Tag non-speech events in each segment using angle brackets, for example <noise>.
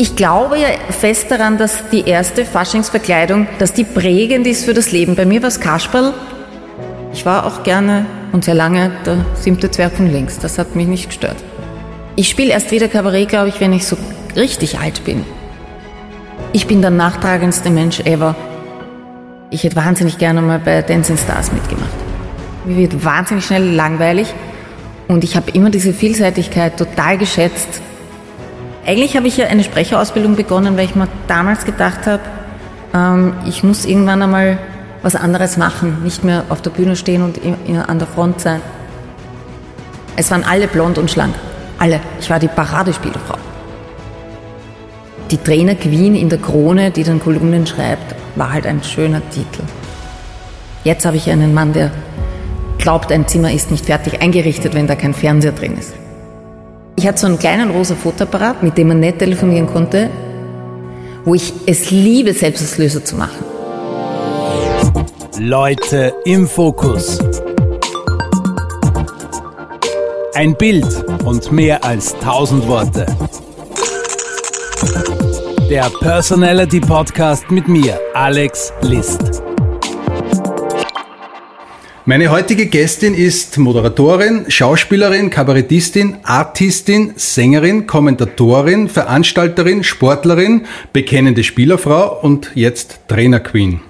Ich glaube ja fest daran, dass die erste Faschingsverkleidung, dass die prägend ist für das Leben. Bei mir war es Kasperl. Ich war auch gerne und sehr lange der siebte Zwerg von links. Das hat mich nicht gestört. Ich spiele erst wieder Kabarett, glaube ich, wenn ich so richtig alt bin. Ich bin der nachtragendste Mensch ever. Ich hätte wahnsinnig gerne mal bei Dancing Stars mitgemacht. Mir wird wahnsinnig schnell langweilig und ich habe immer diese Vielseitigkeit total geschätzt eigentlich habe ich ja eine Sprecherausbildung begonnen, weil ich mir damals gedacht habe, ähm, ich muss irgendwann einmal was anderes machen, nicht mehr auf der Bühne stehen und an der Front sein. Es waren alle blond und schlank. Alle. Ich war die Paradespielfrau. Die Trainer Queen in der Krone, die dann Kolumnen schreibt, war halt ein schöner Titel. Jetzt habe ich einen Mann, der glaubt, ein Zimmer ist nicht fertig eingerichtet, wenn da kein Fernseher drin ist. Ich hatte so einen kleinen rosa Fotoapparat, mit dem man nicht telefonieren konnte, wo ich es liebe, Selbstauslöser zu machen. Leute im Fokus. Ein Bild und mehr als tausend Worte. Der Personality Podcast mit mir, Alex List. Meine heutige Gästin ist Moderatorin, Schauspielerin, Kabarettistin, Artistin, Sängerin, Kommentatorin, Veranstalterin, Sportlerin, bekennende Spielerfrau und jetzt Trainerqueen.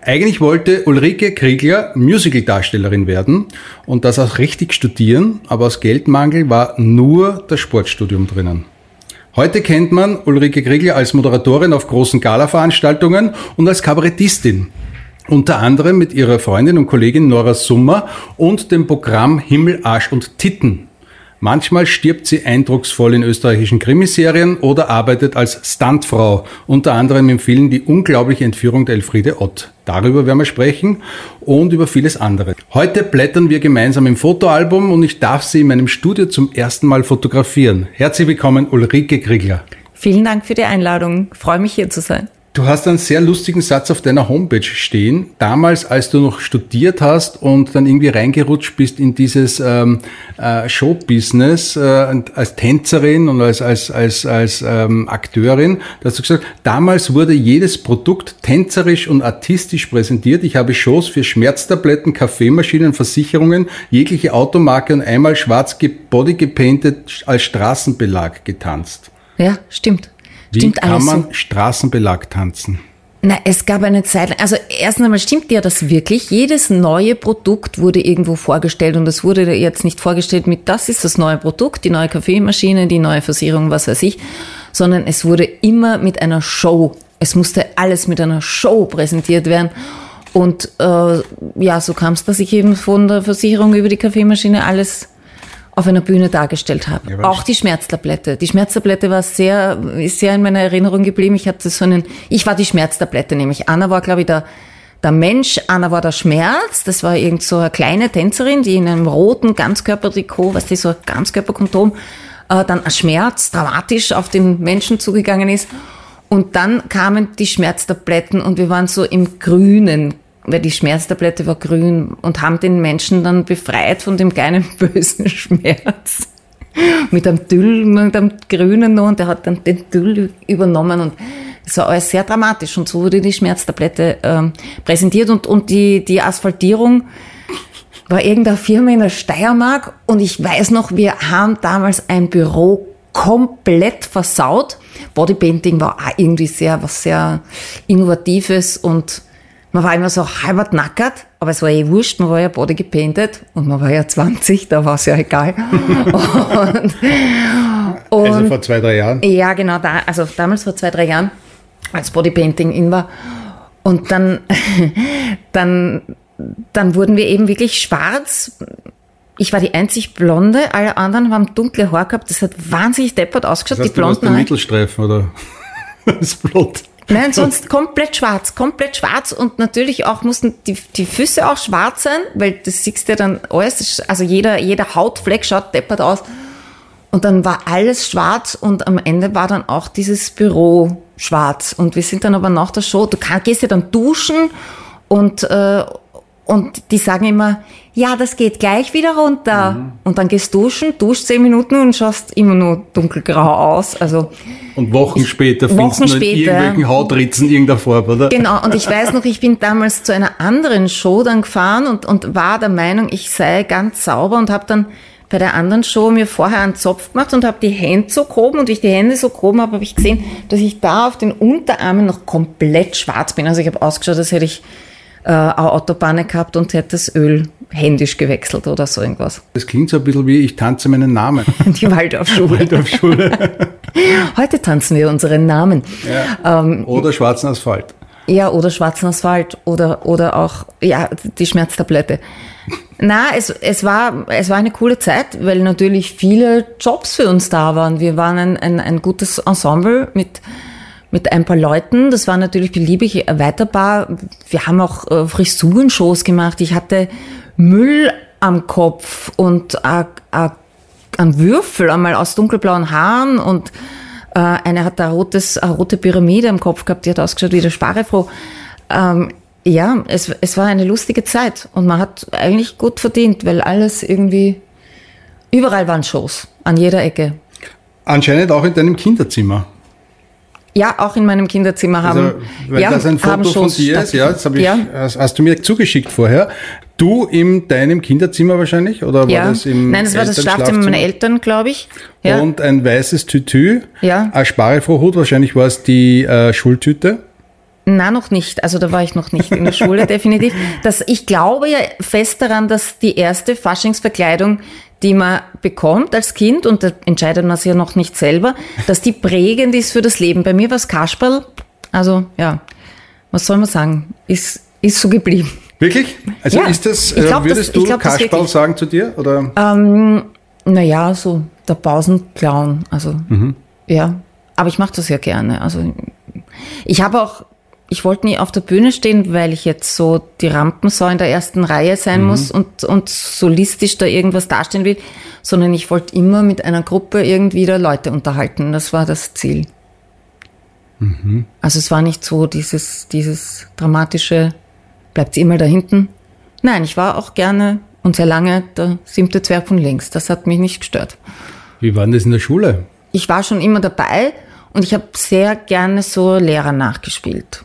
Eigentlich wollte Ulrike Kriegler Musicaldarstellerin werden und das auch richtig studieren, aber aus Geldmangel war nur das Sportstudium drinnen. Heute kennt man Ulrike Kriegler als Moderatorin auf großen Gala-Veranstaltungen und als Kabarettistin. Unter anderem mit ihrer Freundin und Kollegin Nora Summer und dem Programm Himmel, Arsch und Titten. Manchmal stirbt sie eindrucksvoll in österreichischen Krimiserien oder arbeitet als Stuntfrau, unter anderem im Film Die unglaubliche Entführung der Elfriede Ott. Darüber werden wir sprechen und über vieles andere. Heute blättern wir gemeinsam im Fotoalbum und ich darf Sie in meinem Studio zum ersten Mal fotografieren. Herzlich willkommen, Ulrike Kriegler. Vielen Dank für die Einladung. Ich freue mich hier zu sein. Du hast einen sehr lustigen Satz auf deiner Homepage stehen. Damals, als du noch studiert hast und dann irgendwie reingerutscht bist in dieses ähm, äh, Showbusiness äh, als Tänzerin und als, als, als, als ähm, Akteurin, da hast du gesagt, damals wurde jedes Produkt tänzerisch und artistisch präsentiert. Ich habe Shows für Schmerztabletten, Kaffeemaschinen, Versicherungen, jegliche Automarke und einmal schwarz body gepainted als Straßenbelag getanzt. Ja, stimmt. Wie stimmt kann man so. Straßenbelag tanzen? Na, es gab eine Zeit, also erst einmal stimmt ja das wirklich. Jedes neue Produkt wurde irgendwo vorgestellt und es wurde jetzt nicht vorgestellt mit, das ist das neue Produkt, die neue Kaffeemaschine, die neue Versicherung, was weiß ich, sondern es wurde immer mit einer Show. Es musste alles mit einer Show präsentiert werden. Und äh, ja, so kam es, dass ich eben von der Versicherung über die Kaffeemaschine alles auf einer Bühne dargestellt habe. Ja, auch die Schmerztablette. Die Schmerztablette war sehr, ist sehr in meiner Erinnerung geblieben. Ich hatte so einen, ich war die Schmerztablette, nämlich Anna war, glaube ich, der, der Mensch, Anna war der Schmerz. Das war irgend so eine kleine Tänzerin, die in einem roten Ganzkörpertrikot, was die so ein Ganzkörperkondom, äh, dann ein Schmerz dramatisch auf den Menschen zugegangen ist. Und dann kamen die Schmerztabletten und wir waren so im Grünen weil die Schmerztablette war grün und haben den Menschen dann befreit von dem kleinen <laughs> bösen Schmerz. mit einem Tüll, mit einem grünen noch und der hat dann den Tüll übernommen und es war alles sehr dramatisch und so wurde die Schmerztablette ähm, präsentiert und, und die, die Asphaltierung war irgendeine Firma in der Steiermark und ich weiß noch, wir haben damals ein Büro komplett versaut. Bodypainting war auch irgendwie sehr, was sehr Innovatives und man war immer so halbert nackert, aber es war eh wurscht, man war ja body gepainted und man war ja 20, da war es ja egal. <laughs> und, und, also vor zwei, drei Jahren? Ja, genau, da, also damals vor zwei, drei Jahren, als Bodypainting in war. Und dann, <laughs> dann, dann wurden wir eben wirklich schwarz. Ich war die einzig Blonde, alle anderen haben dunkle Haare gehabt. Das hat wahnsinnig deppert ausgeschaut. Das heißt, die Blonden. Du warst der Mittelstreifen, oder? <laughs> das blond. Nein, sonst komplett schwarz, komplett schwarz und natürlich auch mussten die, die Füße auch schwarz sein, weil das siehst du ja dann alles, also jeder, jeder Hautfleck schaut deppert aus. Und dann war alles schwarz und am Ende war dann auch dieses Büro schwarz. Und wir sind dann aber nach der Show, du kann, gehst ja dann duschen und, äh, Und die sagen immer, ja, das geht gleich wieder runter. Mhm. Und dann gehst duschen, duschst zehn Minuten und schaust immer nur dunkelgrau aus. Also und Wochen ich, später findest du in irgendwelchen Hautritzen irgendeiner Farbe, oder? Genau, und ich <laughs> weiß noch, ich bin damals zu einer anderen Show dann gefahren und, und war der Meinung, ich sei ganz sauber und habe dann bei der anderen Show mir vorher einen Zopf gemacht und habe die Hände so groben und wie ich die Hände so groben habe, habe ich gesehen, dass ich da auf den Unterarmen noch komplett schwarz bin. Also ich habe ausgeschaut, als hätte ich äh, eine Autobahn gehabt und hätte das Öl händisch gewechselt oder so irgendwas. Das klingt so ein bisschen wie ich tanze meinen Namen. <laughs> Die Waldorfschule. <laughs> Waldorfschule. <laughs> Heute tanzen wir unseren Namen. Ja. Ähm, oder schwarzen Asphalt. Ja, oder schwarzen Asphalt oder, oder auch, ja, die Schmerztablette. Na, es, es, war, es war eine coole Zeit, weil natürlich viele Jobs für uns da waren. Wir waren ein, ein, ein gutes Ensemble mit, mit ein paar Leuten. Das war natürlich beliebig erweiterbar. Wir haben auch äh, Frisurenshows gemacht. Ich hatte Müll am Kopf und äh, äh, einen Würfel einmal aus dunkelblauen Haaren und äh, eine hat eine, rotes, eine rote Pyramide am Kopf gehabt, die hat ausgeschaut wie der Sparefroh. Ähm, ja, es, es war eine lustige Zeit und man hat eigentlich gut verdient, weil alles irgendwie, überall waren Shows, an jeder Ecke. Anscheinend auch in deinem Kinderzimmer. Ja, auch in meinem Kinderzimmer haben. Also, weil ja, das ein Foto von dir ist, ja, das ich, ja. Hast, du mir zugeschickt vorher. Du in deinem Kinderzimmer wahrscheinlich? Oder war ja. das im Nein, das war das Schlafzimmer meiner Eltern, glaube ich. Ja. Und ein weißes Tütü. Ja. Ein Sparefrohhut, wahrscheinlich war es die äh, Schultüte. Na, noch nicht. Also da war ich noch nicht in der Schule, <laughs> definitiv. Das, ich glaube ja fest daran, dass die erste Faschingsverkleidung die man bekommt als Kind, und da entscheidet man sich ja noch nicht selber, dass die prägend ist für das Leben. Bei mir war es Kasperl. Also, ja, was soll man sagen? Ist, ist so geblieben. Wirklich? Also ja, ist das, glaub, würdest das, du glaub, Kasperl sagen zu dir? Oder? Ähm, naja, so der Pausenclown. Also, mhm. ja. Aber ich mache das ja gerne. Also, ich habe auch ich wollte nie auf der Bühne stehen, weil ich jetzt so die Rampensau in der ersten Reihe sein mhm. muss und, und solistisch da irgendwas dastehen will, sondern ich wollte immer mit einer Gruppe irgendwie da Leute unterhalten. Das war das Ziel. Mhm. Also es war nicht so dieses, dieses dramatische, bleibt sie immer da hinten. Nein, ich war auch gerne und sehr lange der siebte Zwerg von links. Das hat mich nicht gestört. Wie war denn das in der Schule? Ich war schon immer dabei und ich habe sehr gerne so Lehrer nachgespielt.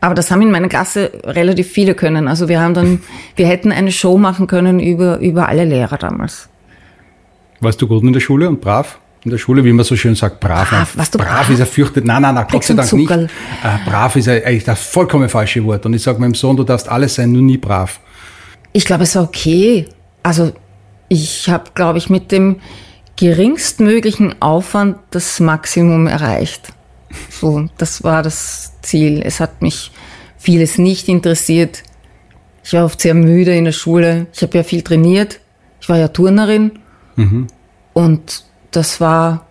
Aber das haben in meiner Klasse relativ viele können. Also wir haben dann, <laughs> wir hätten eine Show machen können über, über alle Lehrer damals. Warst du gut in der Schule und brav? In der Schule, wie man so schön sagt, brav. Brav, was du brav, brav ist er fürchtet. Nein, nein, nein, Gott sei Dank nicht. Äh, brav ist eigentlich das vollkommen falsche Wort. Und ich sage meinem Sohn, du darfst alles sein, nur nie brav. Ich glaube, es war okay. Also ich habe, glaube ich, mit dem geringstmöglichen Aufwand das Maximum erreicht. So, das war das Ziel. Es hat mich vieles nicht interessiert. Ich war oft sehr müde in der Schule. Ich habe ja viel trainiert. Ich war ja Turnerin. Mhm. Und das war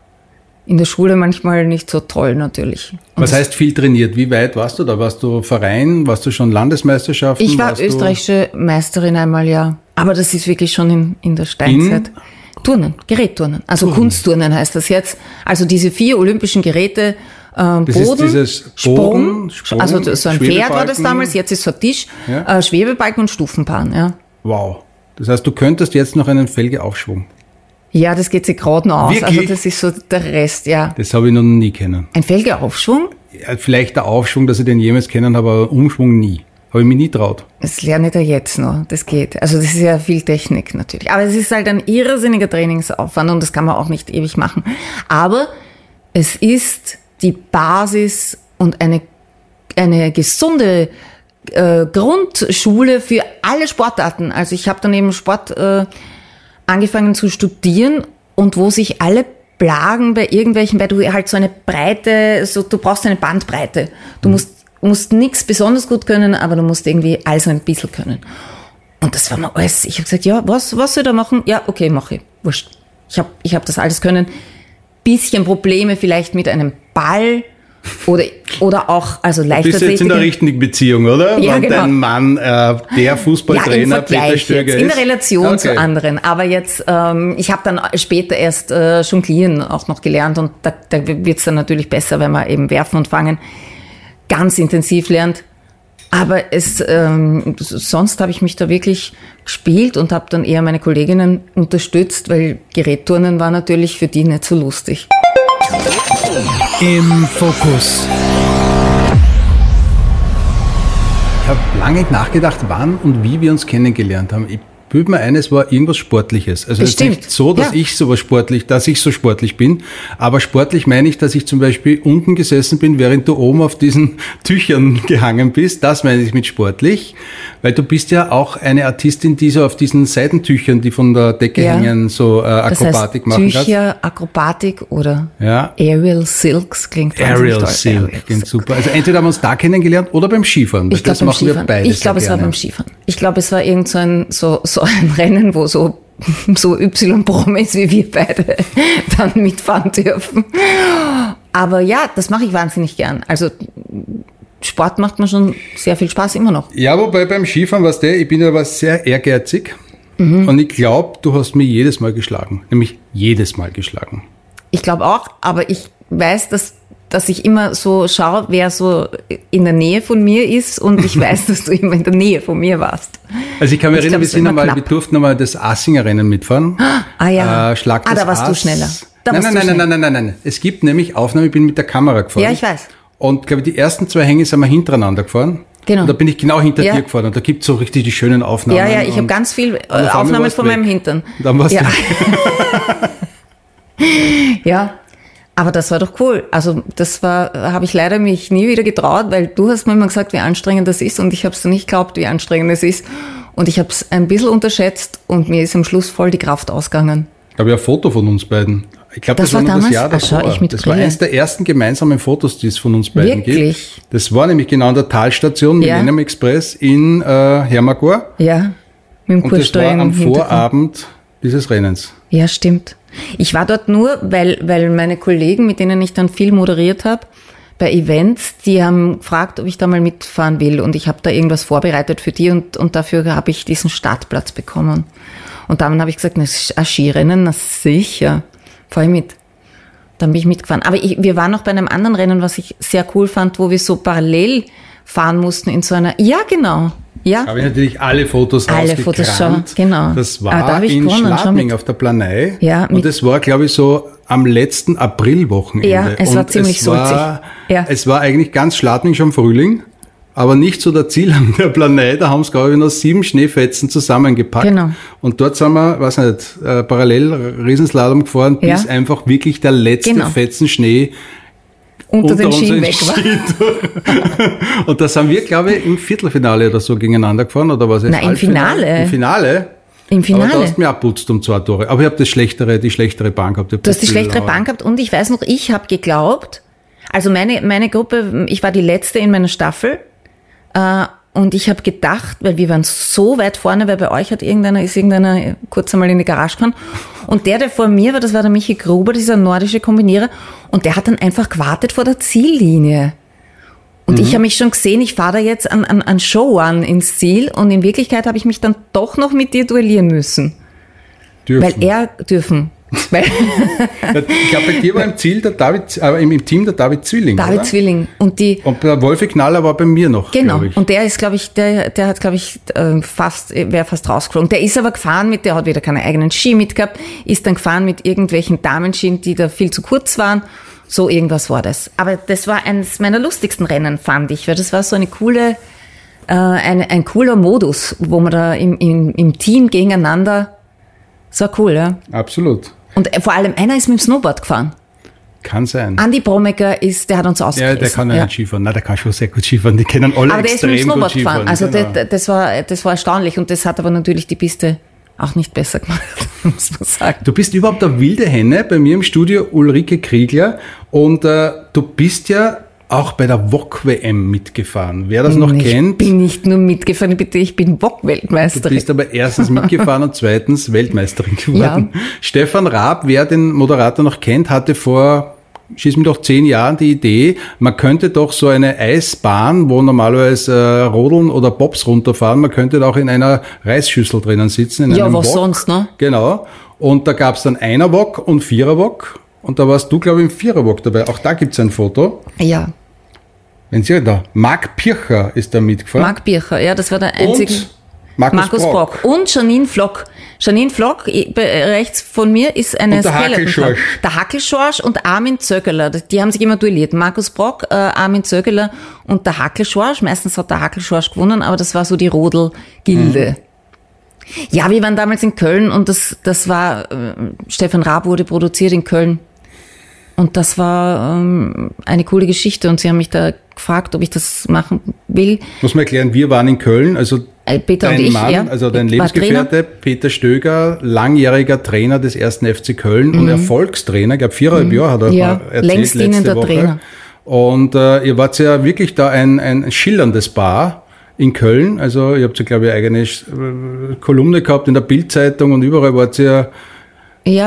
in der Schule manchmal nicht so toll natürlich. Und Was heißt viel trainiert? Wie weit warst du da? Warst du Verein? Warst du schon Landesmeisterschaften? Ich war österreichische Meisterin einmal, ja. Aber das ist wirklich schon in, in der Steinzeit. In? Turnen, Gerätturnen. Also Turnen. Kunstturnen heißt das jetzt. Also diese vier olympischen Geräte ähm, das Boden, ist dieses Boden, Sprung, Sprung, also so ein Pferd war das damals, jetzt ist so ein Tisch, ja. äh, Schwebebalken und Stufenbahn. Ja. Wow. Das heißt, du könntest jetzt noch einen Felgeaufschwung. Ja, das geht sich gerade noch aus. Wirklich? Also das ist so der Rest, ja. Das habe ich noch nie kennen. Ein Felgeaufschwung? Ja, vielleicht der Aufschwung, dass ich den jemals kennen habe, aber Umschwung nie. Habe ich mich nie traut. Das lerne ich da jetzt noch. Das geht. Also das ist ja viel Technik natürlich. Aber es ist halt ein irrsinniger Trainingsaufwand und das kann man auch nicht ewig machen. Aber es ist die Basis und eine, eine gesunde äh, Grundschule für alle Sportarten. Also ich habe dann eben Sport äh, angefangen zu studieren und wo sich alle plagen bei irgendwelchen, weil du halt so eine Breite, so du brauchst eine Bandbreite. Du mhm. musst musst nichts besonders gut können, aber du musst irgendwie alles ein bisschen können. Und das war mir alles. Ich habe gesagt, ja, was, was soll ich da machen? Ja, okay, mache ich. Wurscht. Ich habe ich hab das alles können bisschen Probleme vielleicht mit einem Ball oder, oder auch, also Leichtathletik. Du bist jetzt in der richtigen Beziehung, oder? Ja, Wenn genau. dein Mann äh, der Fußballtrainer ja, Peter Stöger ist? In der Relation okay. zu anderen. Aber jetzt, ähm, ich habe dann später erst äh, Jonglieren auch noch gelernt und da, da wird es dann natürlich besser, wenn man eben werfen und fangen ganz intensiv lernt. Aber es, ähm, sonst habe ich mich da wirklich gespielt und habe dann eher meine Kolleginnen unterstützt, weil Gerätturnen war natürlich für die nicht so lustig. Im Fokus. Ich habe lange nachgedacht, wann und wie wir uns kennengelernt haben. Ich bilde mir ein, es war irgendwas Sportliches. Also es ist nicht so, dass Ja. ich sowas sportlich, dass ich so sportlich bin, aber sportlich meine ich, dass ich zum Beispiel unten gesessen bin, während du oben auf diesen <laughs> Tüchern gehangen bist. Das meine ich mit sportlich, weil du bist ja auch eine Artistin, die so auf diesen Seitentüchern, die von der Decke Ja. hängen, so äh, Das Akrobatik heißt machen kannst. Tücher, Akrobatik oder Ja. Aerial Silks klingt Aerial. Silk, Aerial klingt Silk. super. Also entweder haben wir uns da kennengelernt oder beim Skifahren. Ich glaube das beim machen Skifahren. Ich glaube, es war gerne. beim Skifahren. Ich glaube, es war irgend so ein, so, so ein <laughs> Rennen, wo so, so Y-Promis wie wir beide <laughs> dann mitfahren dürfen. Aber ja, das mache ich wahnsinnig gern. Also Sport macht mir schon sehr viel Spaß immer noch. Ja, wobei beim Skifahren, weißt du, ich bin aber sehr ehrgeizig. Mhm. Und ich glaube, du hast mich jedes Mal geschlagen. Nämlich jedes Mal geschlagen. Ich glaube auch, aber ich weiß, dass, dass ich immer so schaue, wer so in der Nähe von mir ist und ich <laughs> weiß, dass du immer in der Nähe von mir warst. Also ich kann mich Ich erinnern, glaub, wir sind einmal, wir durften einmal das Assinger Rennen mitfahren. Ah ja. Äh, Schlag ah, da warst du Ass. schneller. Da nein, nein, du nein, nein, nein, nein, nein, nein. Es gibt nämlich Aufnahmen, ich bin mit der Kamera gefahren. Ja, ich weiß. Und glaube ich, die ersten zwei Hänge sind wir hintereinander gefahren. Genau. Und da bin ich genau hinter Ja. dir gefahren. Und da gibt es so richtig die schönen Aufnahmen. Ja, ja, ich habe ganz viel äh, Aufnahmen von weg. meinem Hintern. Dann warst ja. du <laughs> ja, aber das war doch cool. Also das war, habe ich leider mich nie wieder getraut, weil du hast mir immer gesagt, wie anstrengend das ist und ich habe es nicht geglaubt, wie anstrengend es ist. Und ich habe es ein bisschen unterschätzt und mir ist am Schluss voll die Kraft ausgegangen. Da habe ich ein Foto von uns beiden. Ich glaube, das, Das war war das damals? Jahr Ach, schau, davor. ich mit das war Brille. eines der ersten gemeinsamen Fotos, die es von uns beiden Wirklich? gibt. Das war nämlich genau an der Talstation Ja. Millennium Express in äh, Hermagor. Ja, mit dem Und das war am. Vorabend dieses Rennens. Ja, stimmt. Ich war dort nur, weil, weil meine Kollegen, mit denen ich dann viel moderiert habe, bei Events, die haben gefragt, ob ich da mal mitfahren will. Und ich habe da irgendwas vorbereitet für die und, und dafür habe ich diesen Startplatz bekommen. Und dann habe ich gesagt, ein Skirennen, na sicher, fahr ich mit. Dann bin ich mitgefahren. Aber ich, wir waren noch bei einem anderen Rennen, was ich sehr cool fand, wo wir so parallel fahren mussten in so einer, ja genau, ja. Habe ich natürlich alle Fotos Alle Fotos schon, genau. Das Ah, da war ich in gewonnen, Schladming auf der Planei. Ja, und es war, glaube ich, so am letzten Aprilwochenende. Ja, es war und ziemlich es war, sulzig. Ja. Es war eigentlich ganz Schladming schon Frühling, aber nicht so der Ziel an der Planei. Da haben sie, glaube ich, noch sieben Schneefetzen zusammengepackt. Genau. Und dort sind wir, weiß nicht, äh, parallel Riesenslalom gefahren, bis Ja. einfach wirklich der letzte Genau. Fetzen Schnee unter, den unseren Schienen weg war. <laughs> Und da sind wir, glaube ich, im Viertelfinale oder so gegeneinander gefahren, oder was? Nein, im Finale. Im Finale. Im Aber Finale. du hast mir abputzt um zwei Tore. Aber ich habe das schlechtere, die schlechtere Bahn gehabt. Du hast die das schlechtere viel- Bahn gehabt und ich weiß noch, ich habe geglaubt, also meine, meine Gruppe, ich war die letzte in meiner Staffel äh, und ich habe gedacht, weil wir waren so weit vorne, weil bei euch hat irgendeiner, ist irgendeiner kurz einmal in die Garage gefahren und der, der vor mir war, das war der Michi Gruber, dieser nordische Kombinierer und der hat dann einfach gewartet vor der Ziellinie. Und Mhm. ich habe mich schon gesehen, ich fahre da jetzt an, an, an Show an ins Ziel und in Wirklichkeit habe ich mich dann doch noch mit dir duellieren müssen. Dürfen. Weil er dürfen. Ich glaube, bei dir war im Ziel der David, äh, im, im Team der David Zwilling. David oder? Zwilling. Und die, Und der Wolfi Knaller war bei mir noch. genau. Und der ist, glaube ich, der, der hat, glaube ich, äh, fast, wäre fast rausgeflogen. Der ist aber gefahren mit, der hat wieder keine eigenen Ski mitgehabt, ist dann gefahren mit irgendwelchen Damenskien, die da viel zu kurz waren. So irgendwas war das. Aber das war eines meiner lustigsten Rennen, fand ich, weil das war so eine coole, äh, eine, ein cooler Modus, wo man da im, im, im Team gegeneinander, das war cool, ja. Absolut. Und äh, vor allem einer ist mit dem Snowboard gefahren. Kann sein. Andi Bromecker ist, der hat uns ja, ausgerissen. der kann ja, nicht Skifahren. Nein, der kann schon sehr gut Skifahren. Die kennen alle Aber der ist extrem mit dem Snowboard gefahren. Also genau. das, das, war, das war erstaunlich und das hat aber natürlich die Piste auch nicht besser gemacht, <laughs> muss man sagen. Du bist überhaupt eine wilde Henne bei mir im Studio, Ulrike Kriegler. Und äh, du bist ja auch bei der VOG-WM mitgefahren. Wer das noch ich kennt, bin nicht nur mitgefahren, bitte, ich bin du Bock-Weltmeisterin. bist aber erstens mitgefahren und zweitens Weltmeisterin geworden. Ja. Stefan Raab, wer den Moderator noch kennt, hatte vor schieß mir doch zehn Jahren die Idee, man könnte doch so eine Eisbahn, wo normalerweise äh, Rodeln oder Bobs runterfahren, man könnte auch in einer Reisschüssel drinnen sitzen. Ja, was Wok. sonst, ne? Genau. Und da gab's dann einer Wok und vierer Wok. Und da warst du, glaube ich, im Vierer Wok dabei. Auch da gibt's ein Foto. Ja. Wenn Sie da, Marc Pircher ist da mitgefahren. Marc Bircher, ja, das war der einzige. und Markus, Markus Brock. Brock. und Janine Flock. Janine Flock, rechts von mir, ist eine Und der Hackelschorsch. Der Hackelschorsch und Armin Zöggeler. Die haben sich immer duelliert. Markus Brock, äh, Armin Zöggeler und der Hackelschorsch. Meistens hat der Hackelschorsch gewonnen, aber das war so die Rodel-Gilde. Ja, wir waren damals in Köln und das, das war, äh, Stefan Raab wurde produziert in Köln. Und das war ähm, eine coole Geschichte und sie haben mich da gefragt, ob ich das machen will. Muss man erklären, wir waren in Köln, also Äh, Peter dein und ich, Mann, ja. also dein Ich Lebensgefährte, Peter Stöger, langjähriger Trainer des ersten FC Köln und Erfolgstrainer, ich glaube viereinhalb Jahre hat er Mhm. Ja, erzählt längst letzte Woche. Trainer. Und äh, ihr wart ja wirklich da ein, ein schillerndes Bar in Köln. Also ihr habt ja, glaube ich, eigene äh, Kolumne gehabt in der Bildzeitung und überall wart ihr Ja,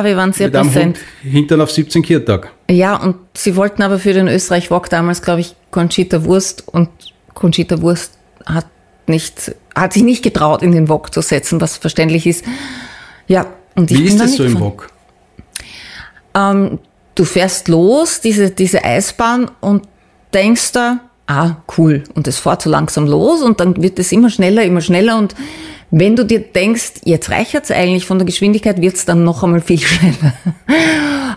wir waren sehr mit präsent. Hintern auf 17 Kirtag. Ja, und sie wollten aber für den Österreich Walk damals, glaube ich, Conchita Wurst und Conchita Wurst hat nicht, hat sich nicht getraut, in den Wok zu setzen, was verständlich ist. Ja, und ich Wie ist da das so im. Wok? Ähm, du fährst los, diese, diese Eisbahn, und denkst da, ah, cool, und es fährt so langsam los, und dann wird es immer schneller, immer schneller, und wenn du dir denkst, jetzt reicht es eigentlich von der Geschwindigkeit, wird es dann noch einmal viel <laughs> schneller.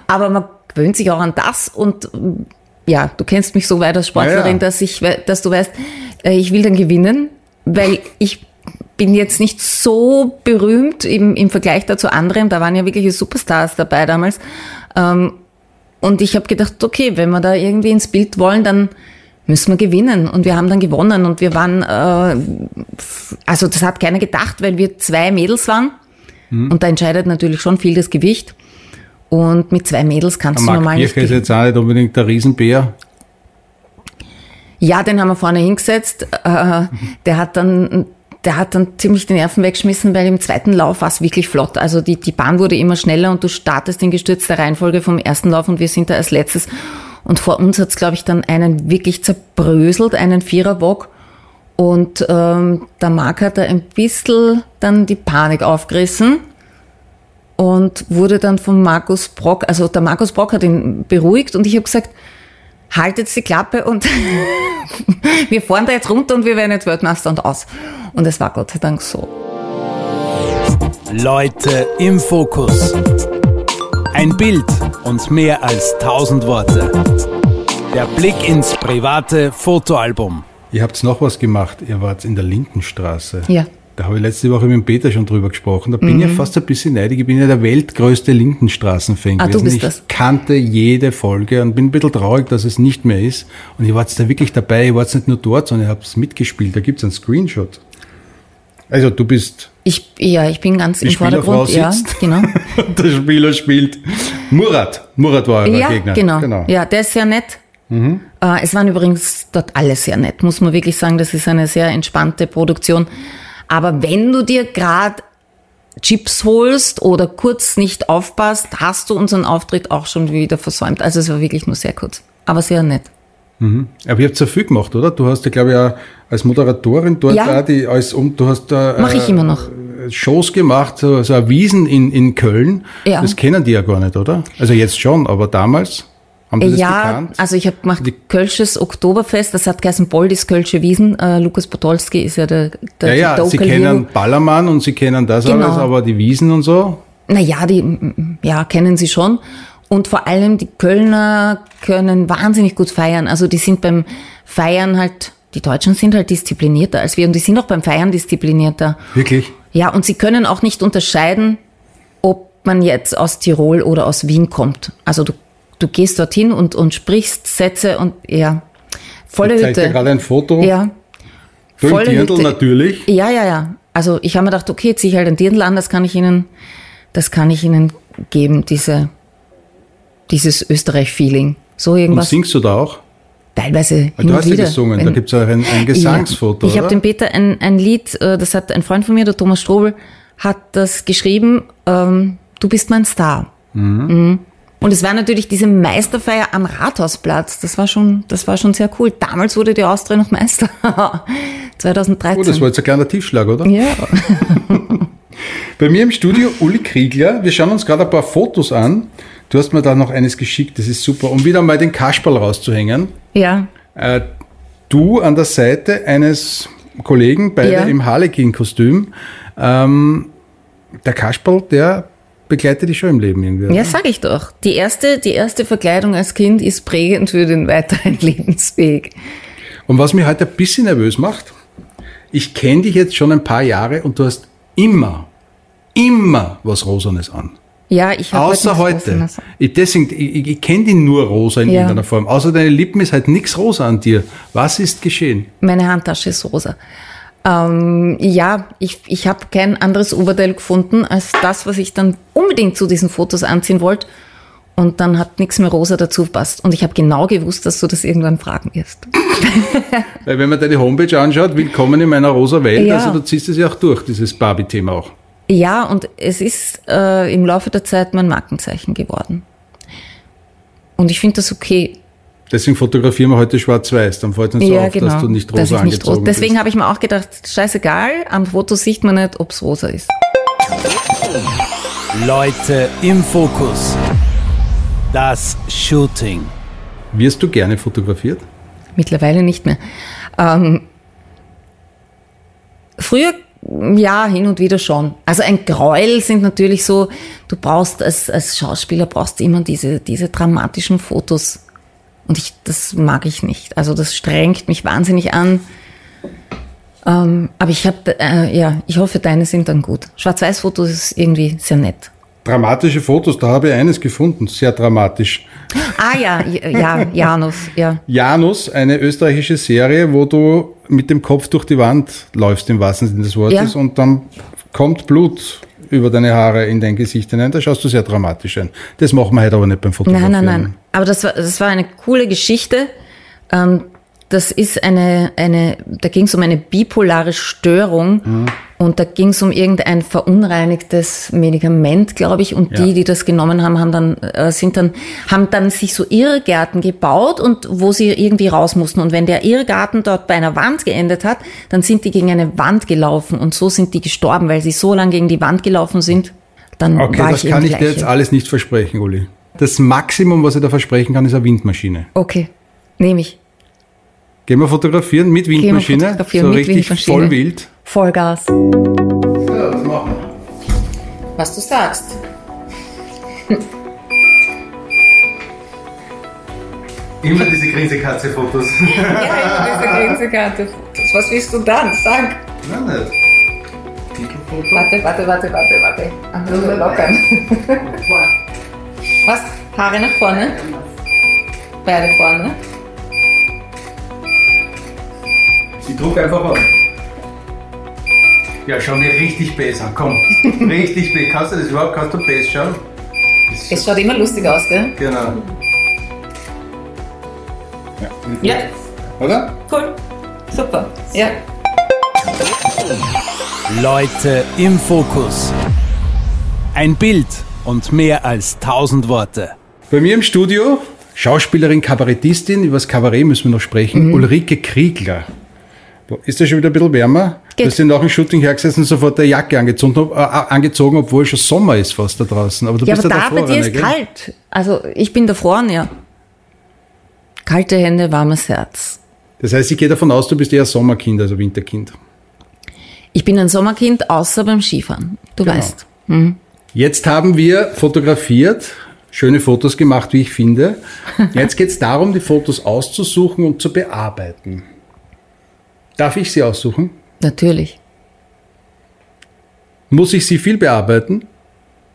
Aber man gewöhnt sich auch an das, und ja, du kennst mich so weit als Sportlerin, Ja, ja. dass ich, dass du weißt, äh, ich will dann gewinnen, weil ich bin jetzt nicht so berühmt im, im Vergleich dazu anderen. Da waren ja wirkliche Superstars dabei damals. Ähm, und ich habe gedacht, okay, wenn wir da irgendwie ins Bild wollen, dann müssen wir gewinnen. Und wir haben dann gewonnen. Und wir waren, äh, also das hat keiner gedacht, weil wir zwei Mädels waren. Und da entscheidet natürlich schon viel das Gewicht. Und mit zwei Mädels kannst du Marc normal nicht Bircher ist jetzt auch nicht unbedingt der Riesenbär. Ja, den haben wir vorne hingesetzt. Äh, der hat dann, der hat dann ziemlich die Nerven weggeschmissen, weil im zweiten Lauf war es wirklich flott. Also die, die Bahn wurde immer schneller und du startest in gestürzter Reihenfolge vom ersten Lauf und wir sind da als letztes. Und vor uns hat's, glaube ich, dann einen wirklich zerbröselt, einen Viererbock. Und ähm, der Marc hat da ein bisschen dann die Panik aufgerissen und wurde dann von Markus Brock, also der Markus Brock hat ihn beruhigt und ich habe gesagt, haltet die Klappe und <laughs> wir fahren da jetzt runter und wir werden jetzt Weltmeister und aus. Und es war Gott sei Dank so. Leute im Fokus. Ein Bild und mehr als tausend Worte. Der Blick ins private Fotoalbum. Ihr habt noch was gemacht. Ihr wart in der Lindenstraße. Ja. Da habe ich letzte Woche mit dem Peter schon drüber gesprochen. Da bin ich ja fast ein bisschen neidig. Ich bin ja der weltgrößte Lindenstraßen-Fan Mhm. Ah, du gewesen. bist ich das. kannte jede Folge und bin ein bisschen traurig, dass es nicht mehr ist. Und ihr wart da wirklich dabei. Ihr wart nicht nur dort, sondern ihr habt es mitgespielt. Da gibt es einen Screenshot. Also du bist Ich, ja, ich bin ganz die im Vordergrund. Ja, genau. <laughs> der Spieler spielt. Murat. Murat war euer Ja, Gegner. genau. Ja, der ist sehr nett. Äh, es waren übrigens dort alle sehr nett, muss man wirklich sagen. Das ist eine sehr entspannte Produktion. Aber wenn du dir gerade Chips holst oder kurz nicht aufpasst, hast du unseren Auftritt auch schon wieder versäumt. Also es war wirklich nur sehr kurz, aber sehr nett. Aber ihr habt ja viel gemacht, oder? Du hast ja, glaube ich, auch als Moderatorin dort Ja. auch die, als, um, du hast da Mache ich immer noch. Shows gemacht, so, so Wiesen in, in Köln. Ja. Das kennen die ja gar nicht, oder? Also jetzt schon, aber damals haben die das ja, gekannt. also ich habe gemacht Kölsches Oktoberfest, das hat geheißen Boldis Kölsche Wiesen. Äh, Lukas Podolski ist ja der, der ja, ja, sie Local kennen. Ballermann und sie kennen das Genau. alles, aber die Wiesen und so. Naja, die ja, kennen sie schon. Und vor allem die Kölner können wahnsinnig gut feiern. Also die sind beim Feiern halt, die Deutschen sind halt disziplinierter als wir und die sind auch beim Feiern disziplinierter. Wirklich? Ja, und sie können auch nicht unterscheiden, ob man jetzt aus Tirol oder aus Wien kommt. Also du, du gehst dorthin und, und sprichst Sätze und ja, volle Ich Hütte. gerade ein Foto. Ja, im volle Dirndl Hütte. natürlich. ja, ja, ja. Also ich habe mir gedacht, okay, ziehe ich halt ein Dirndl an, das kann ich Ihnen, das kann ich Ihnen geben, diese, dieses Österreich-Feeling. So Und irgendwas. singst du da auch? Teilweise hin du hast ja wieder. gesungen, da Wenn- gibt es auch ein, ein Gesangsfoto, ja. Ich habe dem Peter ein, ein Lied, äh, das hat ein Freund von mir, der Thomas Strobel, hat das geschrieben, ähm, du bist mein Star. Mhm. Und es war natürlich diese Meisterfeier am Rathausplatz. Das war schon, das war schon sehr cool. Damals wurde die Austria noch Meister. 2013. <laughs> Oh, das war jetzt ein kleiner Tiefschlag, oder? ja. <laughs> Bei mir im Studio Uli Kriegler. Wir schauen uns gerade ein paar Fotos an. Du hast mir da noch eines geschickt, das ist super. Um wieder mal den Kasperl rauszuhängen. ja. Äh, du an der Seite eines Kollegen, beide Ja. im Harlequin-Kostüm. Ähm, der Kasperl, der begleitet dich schon im Leben irgendwie. Ja, oder? sag ich doch. Die erste, die erste Verkleidung als Kind ist prägend für den weiteren <laughs> Lebensweg. Und was mich heute ein bisschen nervös macht, ich kenne dich jetzt schon ein paar Jahre und du hast immer, immer was Rosanes an. Ja, ich habe Außer heute. Rosanes. Ich, deswegen, ich, ich, ich kenne dich nur rosa in Ja. irgendeiner Form. Außer deine Lippen ist halt nichts rosa an dir. Was ist geschehen? Meine Handtasche ist rosa. Ähm, ja, ich, ich habe kein anderes Oberteil gefunden als das, was ich dann unbedingt zu diesen Fotos anziehen wollte. Und dann hat nichts mehr rosa dazu passt. Und ich habe genau gewusst, dass du das irgendwann fragen wirst. <laughs> Weil wenn man deine Homepage anschaut, willkommen in meiner rosa Welt, Ja. also du ziehst es ja auch durch, dieses Barbie-Thema auch. Ja, und es ist äh, im Laufe der Zeit mein Markenzeichen geworden. Und ich finde das okay. Deswegen fotografieren wir heute schwarz-weiß, dann fällt uns ja, auf, genau. dass du nicht dass rosa ich nicht angezogen rosa. Deswegen habe ich mir auch gedacht, scheißegal, am Foto sieht man nicht, ob's rosa ist. Leute im Fokus. Das Shooting. Wirst du gerne fotografiert? Mittlerweile nicht mehr. Ähm, früher, ja, hin und wieder schon. Also ein Gräuel sind natürlich so, du brauchst als, als Schauspieler brauchst immer diese, diese dramatischen Fotos. Und ich, das mag ich nicht. Also das strengt mich wahnsinnig an. Ähm, aber ich habe, äh, ja, ich hoffe, deine sind dann gut. Schwarz-Weiß-Fotos ist irgendwie sehr nett. Dramatische Fotos, da habe ich eines gefunden, sehr dramatisch. Ah ja, ja, Janus, ja. Janus, eine österreichische Serie, wo du mit dem Kopf durch die Wand läufst, im wahrsten Sinne des Wortes, Ja. und dann kommt Blut über deine Haare in dein Gesicht hinein. Da schaust du sehr dramatisch ein. Das machen wir heute aber nicht beim Fotografieren. Nein, nein, nein. Aber das war, das war eine coole Geschichte. Ähm, das ist eine, eine, da ging es um eine bipolare Störung Mhm. und da ging es um irgendein verunreinigtes Medikament, glaube ich. Und Ja. die, die das genommen haben, haben dann, äh, sind dann, haben dann sich so Irrgärten gebaut und wo sie irgendwie raus mussten. Und wenn der Irrgarten dort bei einer Wand geendet hat, dann sind die gegen eine Wand gelaufen und so sind die gestorben, weil sie so lange gegen die Wand gelaufen sind. Dann Okay, war das ich kann ich dir jetzt alles nicht versprechen, Uli. Das Maximum, was ich da versprechen kann, ist eine Windmaschine. Okay, nehme ich. Gehen wir fotografieren mit wir Windmaschine? fotografieren so mit richtig Windmaschine. voll wild. Vollgas. Ja, das machen wir. Was du sagst. Immer diese Grinsekatze-Fotos. <laughs> Ja, diese Gänsekarte. Was willst du dann? Sag. Nein, nicht. Titelfoto. Warte, warte, warte, warte, warte. Ach, nur lockern. Was? Haare nach vorne? Beide vorne. Ich druck einfach an. Ja, schau mir richtig besser. Komm. <laughs> richtig besser. Kannst du das überhaupt? Kannst du Bass schauen? Das Es schaut immer lustig aus, gell? Genau. Ja. Ja. Oder? Cool. Super. Ja. Leute im Fokus. Ein Bild und mehr als tausend Worte. Bei mir im Studio Schauspielerin, Kabarettistin, über das Kabarett müssen wir noch sprechen, Ulrike Kriegler. Ist das schon wieder ein bisschen wärmer? Geht. Du hast ja nach dem Shooting hergesessen und sofort eine Jacke angezogen, äh, angezogen, obwohl schon Sommer ist fast da draußen. Aber du Ja, bist aber ja da bei dir ist gell? kalt. Also ich bin davor, ja. Kalte Hände, warmes Herz. Das heißt, ich gehe davon aus, du bist eher Sommerkind, also Winterkind. Ich bin ein Sommerkind, außer beim Skifahren. Du Genau. weißt. Jetzt haben wir fotografiert, schöne Fotos gemacht, wie ich finde. <laughs> Jetzt geht es darum, die Fotos auszusuchen und zu bearbeiten. Darf ich sie aussuchen? Natürlich. Muss ich sie viel bearbeiten?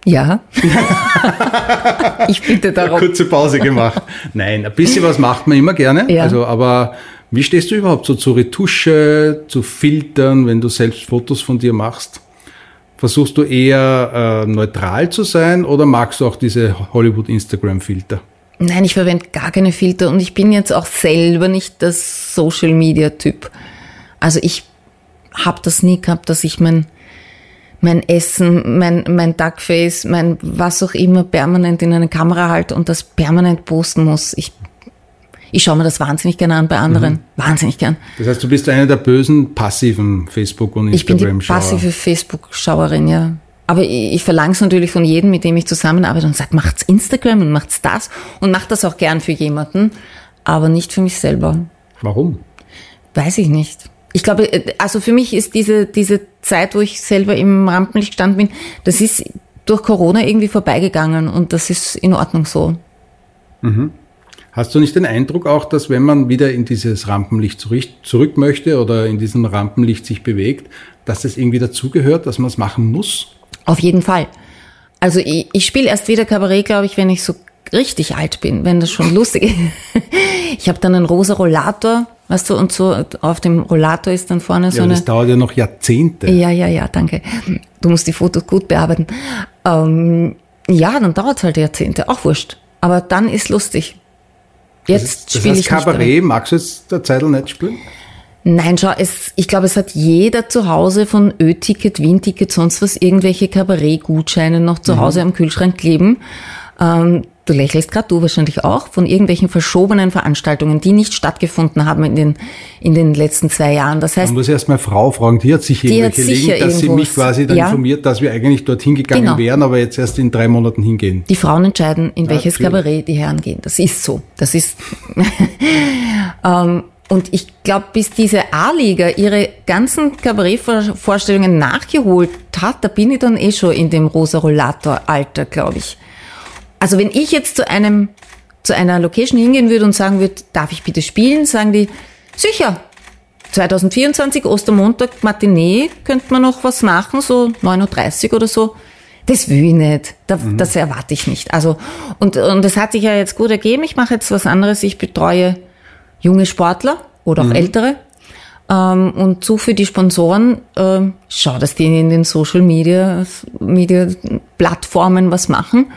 Ja. <laughs> ich bitte darum. Kurze Pause gemacht. Nein, ein bisschen was macht man immer gerne. Ja. Also, aber wie stehst du überhaupt so zu Retusche, zu Filtern, wenn du selbst Fotos von dir machst? Versuchst du eher äh, neutral zu sein oder magst du auch diese Hollywood-Instagram-Filter? Nein, ich verwende gar keine Filter und ich bin jetzt auch selber nicht das Social Media Typ. Also ich habe das nie gehabt, dass ich mein mein Essen, mein mein Duckface, mein was auch immer permanent in eine Kamera halte und das permanent posten muss. Ich ich schaue mir das wahnsinnig gerne an bei anderen, wahnsinnig gern. Das heißt, du bist eine der bösen passiven Facebook- und Ich bin die Instagram-Schauer. passive Facebook-Schauerin, ja. Aber ich, ich verlange es natürlich von jedem, mit dem ich zusammenarbeite und sage, macht's Instagram und macht's das und macht das auch gern für jemanden, aber nicht für mich selber. Warum? Weiß ich nicht. Ich glaube, äh, also für mich ist diese, diese Zeit, wo ich selber im Rampenlicht gestanden bin, das ist durch Corona irgendwie vorbeigegangen und das ist in Ordnung so. Mhm. Hast du nicht den Eindruck auch, dass wenn man wieder in dieses Rampenlicht zurück, zurück möchte oder in diesem Rampenlicht sich bewegt, dass das irgendwie dazugehört, dass man es machen muss? Auf jeden Fall. Also ich, ich spiele erst wieder Kabarett, glaube ich, wenn ich so richtig alt bin, wenn das schon lustig <laughs> ist. Ich habe dann einen rosa Rollator, weißt du, und so auf dem Rollator ist dann vorne ja, so eine. Das dauert ja noch Jahrzehnte. Ja, ja, ja, danke. Du musst die Fotos gut bearbeiten. Ähm, ja, dann dauert es halt Jahrzehnte, auch wurscht. Aber dann ist lustig. Jetzt spiele ich Kabarett, nicht magst du jetzt der Zeitl nicht spielen? Nein, schau, es, ich glaube, es hat jeder zu Hause von Ö-Ticket, Wien-Ticket, sonst was, irgendwelche Kabarett-Gutscheine noch zu mhm. Hause am Kühlschrank kleben. Ähm, du lächelst gerade, du wahrscheinlich auch, von irgendwelchen verschobenen Veranstaltungen, die nicht stattgefunden haben in den, in den letzten zwei Jahren. Das heißt. Man muss erst mal Frau fragen, die hat sich irgendwelche liegen, dass sie mich quasi dann ja. informiert, dass wir eigentlich dorthin gegangen genau. wären, aber jetzt erst in drei Monaten hingehen. Die Frauen entscheiden, in ja, welches natürlich. Kabarett die Herren gehen. Das ist so. Das ist, <laughs> ähm, und ich glaube, bis diese A-Liga ihre ganzen Kabarettvorstellungen nachgeholt hat, da bin ich dann eh schon in dem rosa Rollator-Alter, glaube ich. Also wenn ich jetzt zu einem, zu einer Location hingehen würde und sagen würde, darf ich bitte spielen, sagen die, sicher. 2024, Ostermontag, Matinee, könnte man noch was machen, so 9.30 Uhr oder so. Das will ich nicht. Das, mhm. das erwarte ich nicht. Also, und, und das hat sich ja jetzt gut ergeben. Ich mache jetzt was anderes. Ich betreue junge Sportler oder auch mhm. ältere. Ähm, und so für die Sponsoren, äh, schau, dass die in den Social Media, Media Plattformen was machen.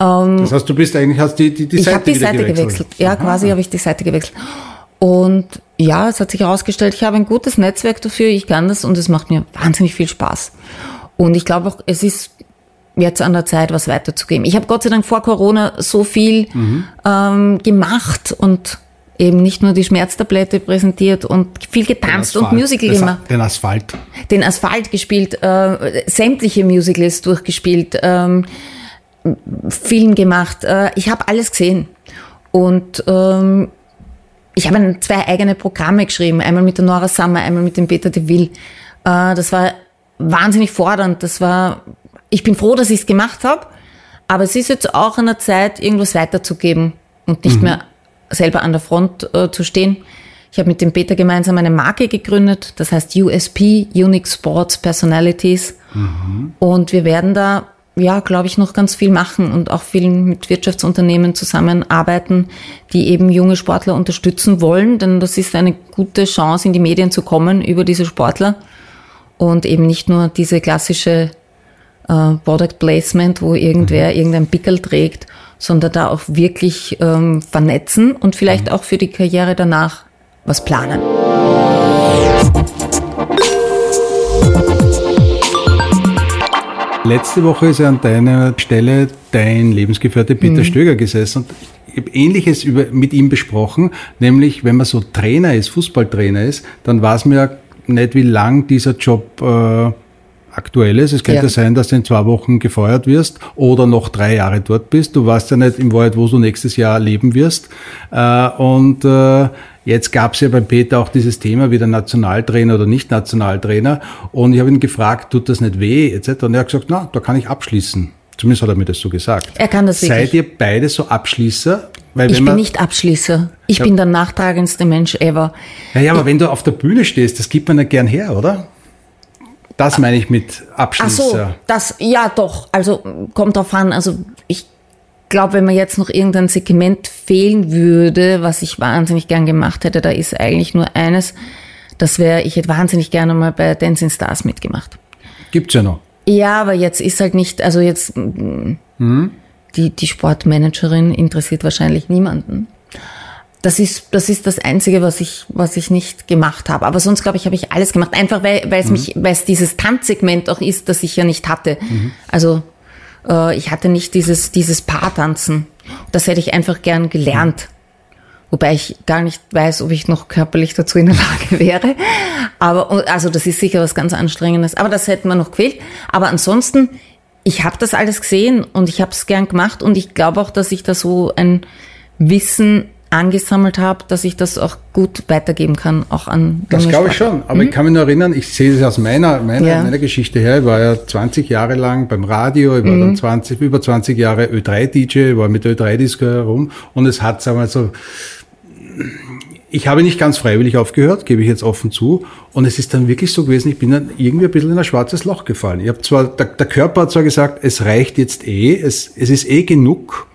Ähm, das heißt, du bist eigentlich, hast die, die, die ich Seite, die Seite gewechselt. gewechselt. Ja, Aha. quasi habe ich die Seite gewechselt. Und ja, es hat sich herausgestellt, ich habe ein gutes Netzwerk dafür, ich kann das und es macht mir wahnsinnig viel Spaß. Und ich glaube auch, es ist jetzt an der Zeit, was weiterzugeben. Ich habe Gott sei Dank vor Corona so viel mhm. ähm, gemacht und eben nicht nur die Schmerztablette präsentiert und viel getanzt und Musical gemacht. Den Asphalt. Den Asphalt gespielt, äh, sämtliche Musicals durchgespielt, ähm, Film gemacht. Äh, ich habe alles gesehen. Und ähm, ich habe zwei eigene Programme geschrieben, einmal mit der Nora Summer, einmal mit dem Peter de Ville. Äh, das war wahnsinnig fordernd. Das war, ich bin froh, dass ich es gemacht habe, aber es ist jetzt auch an der Zeit, irgendwas weiterzugeben und nicht mhm. mehr selber an der Front äh, zu stehen. Ich habe mit dem Peter gemeinsam eine Marke gegründet, das heißt USP, Unique Sports Personalities. Mhm. Und wir werden da, ja, glaube ich, noch ganz viel machen und auch viel mit Wirtschaftsunternehmen zusammenarbeiten, die eben junge Sportler unterstützen wollen, denn das ist eine gute Chance, in die Medien zu kommen über diese Sportler und eben nicht nur diese klassische äh, Product Placement, wo irgendwer mhm. irgendein Pickel trägt, sondern da auch wirklich ähm, vernetzen und vielleicht mhm. auch für die Karriere danach was planen. Letzte Woche ist ja an deiner Stelle dein Lebensgefährte Peter mhm. Stöger gesessen und ich habe Ähnliches über, mit ihm besprochen, nämlich wenn man so Trainer ist, Fußballtrainer ist, dann weiß man ja nicht, wie lang dieser Job äh, Aktuelles. Es könnte ja. sein, dass du in zwei Wochen gefeuert wirst oder noch drei Jahre dort bist. Du weißt ja nicht im Wahrheit, wo du nächstes Jahr leben wirst. Äh, und äh, jetzt gab es ja beim Peter auch dieses Thema, wieder Nationaltrainer oder nicht Nationaltrainer. Und ich habe ihn gefragt, tut das nicht weh, etc. Und er hat gesagt, na, da kann ich abschließen. Zumindest hat er mir das so gesagt. Er kann das wirklich. Seid ihr beide so Abschließer? Weil ich bin nicht Abschließer. Ich ja, bin der nachtragendste Mensch ever. Ja, ja aber ich, wenn du auf der Bühne stehst, das gibt man ja gern her, oder? Das meine ich mit Abschluss. Ach so, das, ja doch. Also kommt drauf an. Also ich glaube, wenn mir jetzt noch irgendein Segment fehlen würde, was ich wahnsinnig gern gemacht hätte, da ist eigentlich nur eines. Das wäre, ich hätte wahnsinnig gerne mal bei Dancing Stars mitgemacht. Gibt's ja noch. Ja, aber jetzt ist halt nicht, also jetzt mhm. die, die Sportmanagerin interessiert wahrscheinlich niemanden. Das ist, das ist das Einzige, was ich, was ich nicht gemacht habe. Aber sonst, glaube ich, habe ich alles gemacht. Einfach weil, weil es mhm. mich, weil es dieses Tanzsegment auch ist, das ich ja nicht hatte. Mhm. Also äh, ich hatte nicht dieses, dieses Paartanzen. Das hätte ich einfach gern gelernt. Wobei ich gar nicht weiß, ob ich noch körperlich dazu in der Lage <laughs> wäre. Aber also das ist sicher was ganz Anstrengendes. Aber das hätten wir noch gewählt. Aber ansonsten, ich habe das alles gesehen und ich habe es gern gemacht und ich glaube auch, dass ich da so ein Wissen angesammelt habe, dass ich das auch gut weitergeben kann, auch an Das glaube ich schon. Aber ich kann mich nur erinnern, ich sehe es aus meiner, meiner, Ja. meiner Geschichte her. Ich war ja 20 Jahre lang beim Radio, ich war Mhm. dann 20, über 20 Jahre Ö3-DJ, ich war mit Ö3-Disco herum und es hat, sagen wir so, ich habe nicht ganz freiwillig aufgehört, gebe ich jetzt offen zu. Und es ist dann wirklich so gewesen, ich bin dann irgendwie ein bisschen in ein schwarzes Loch gefallen. Ich habe zwar, der, der Körper hat zwar gesagt, es reicht jetzt eh, es, es ist eh genug,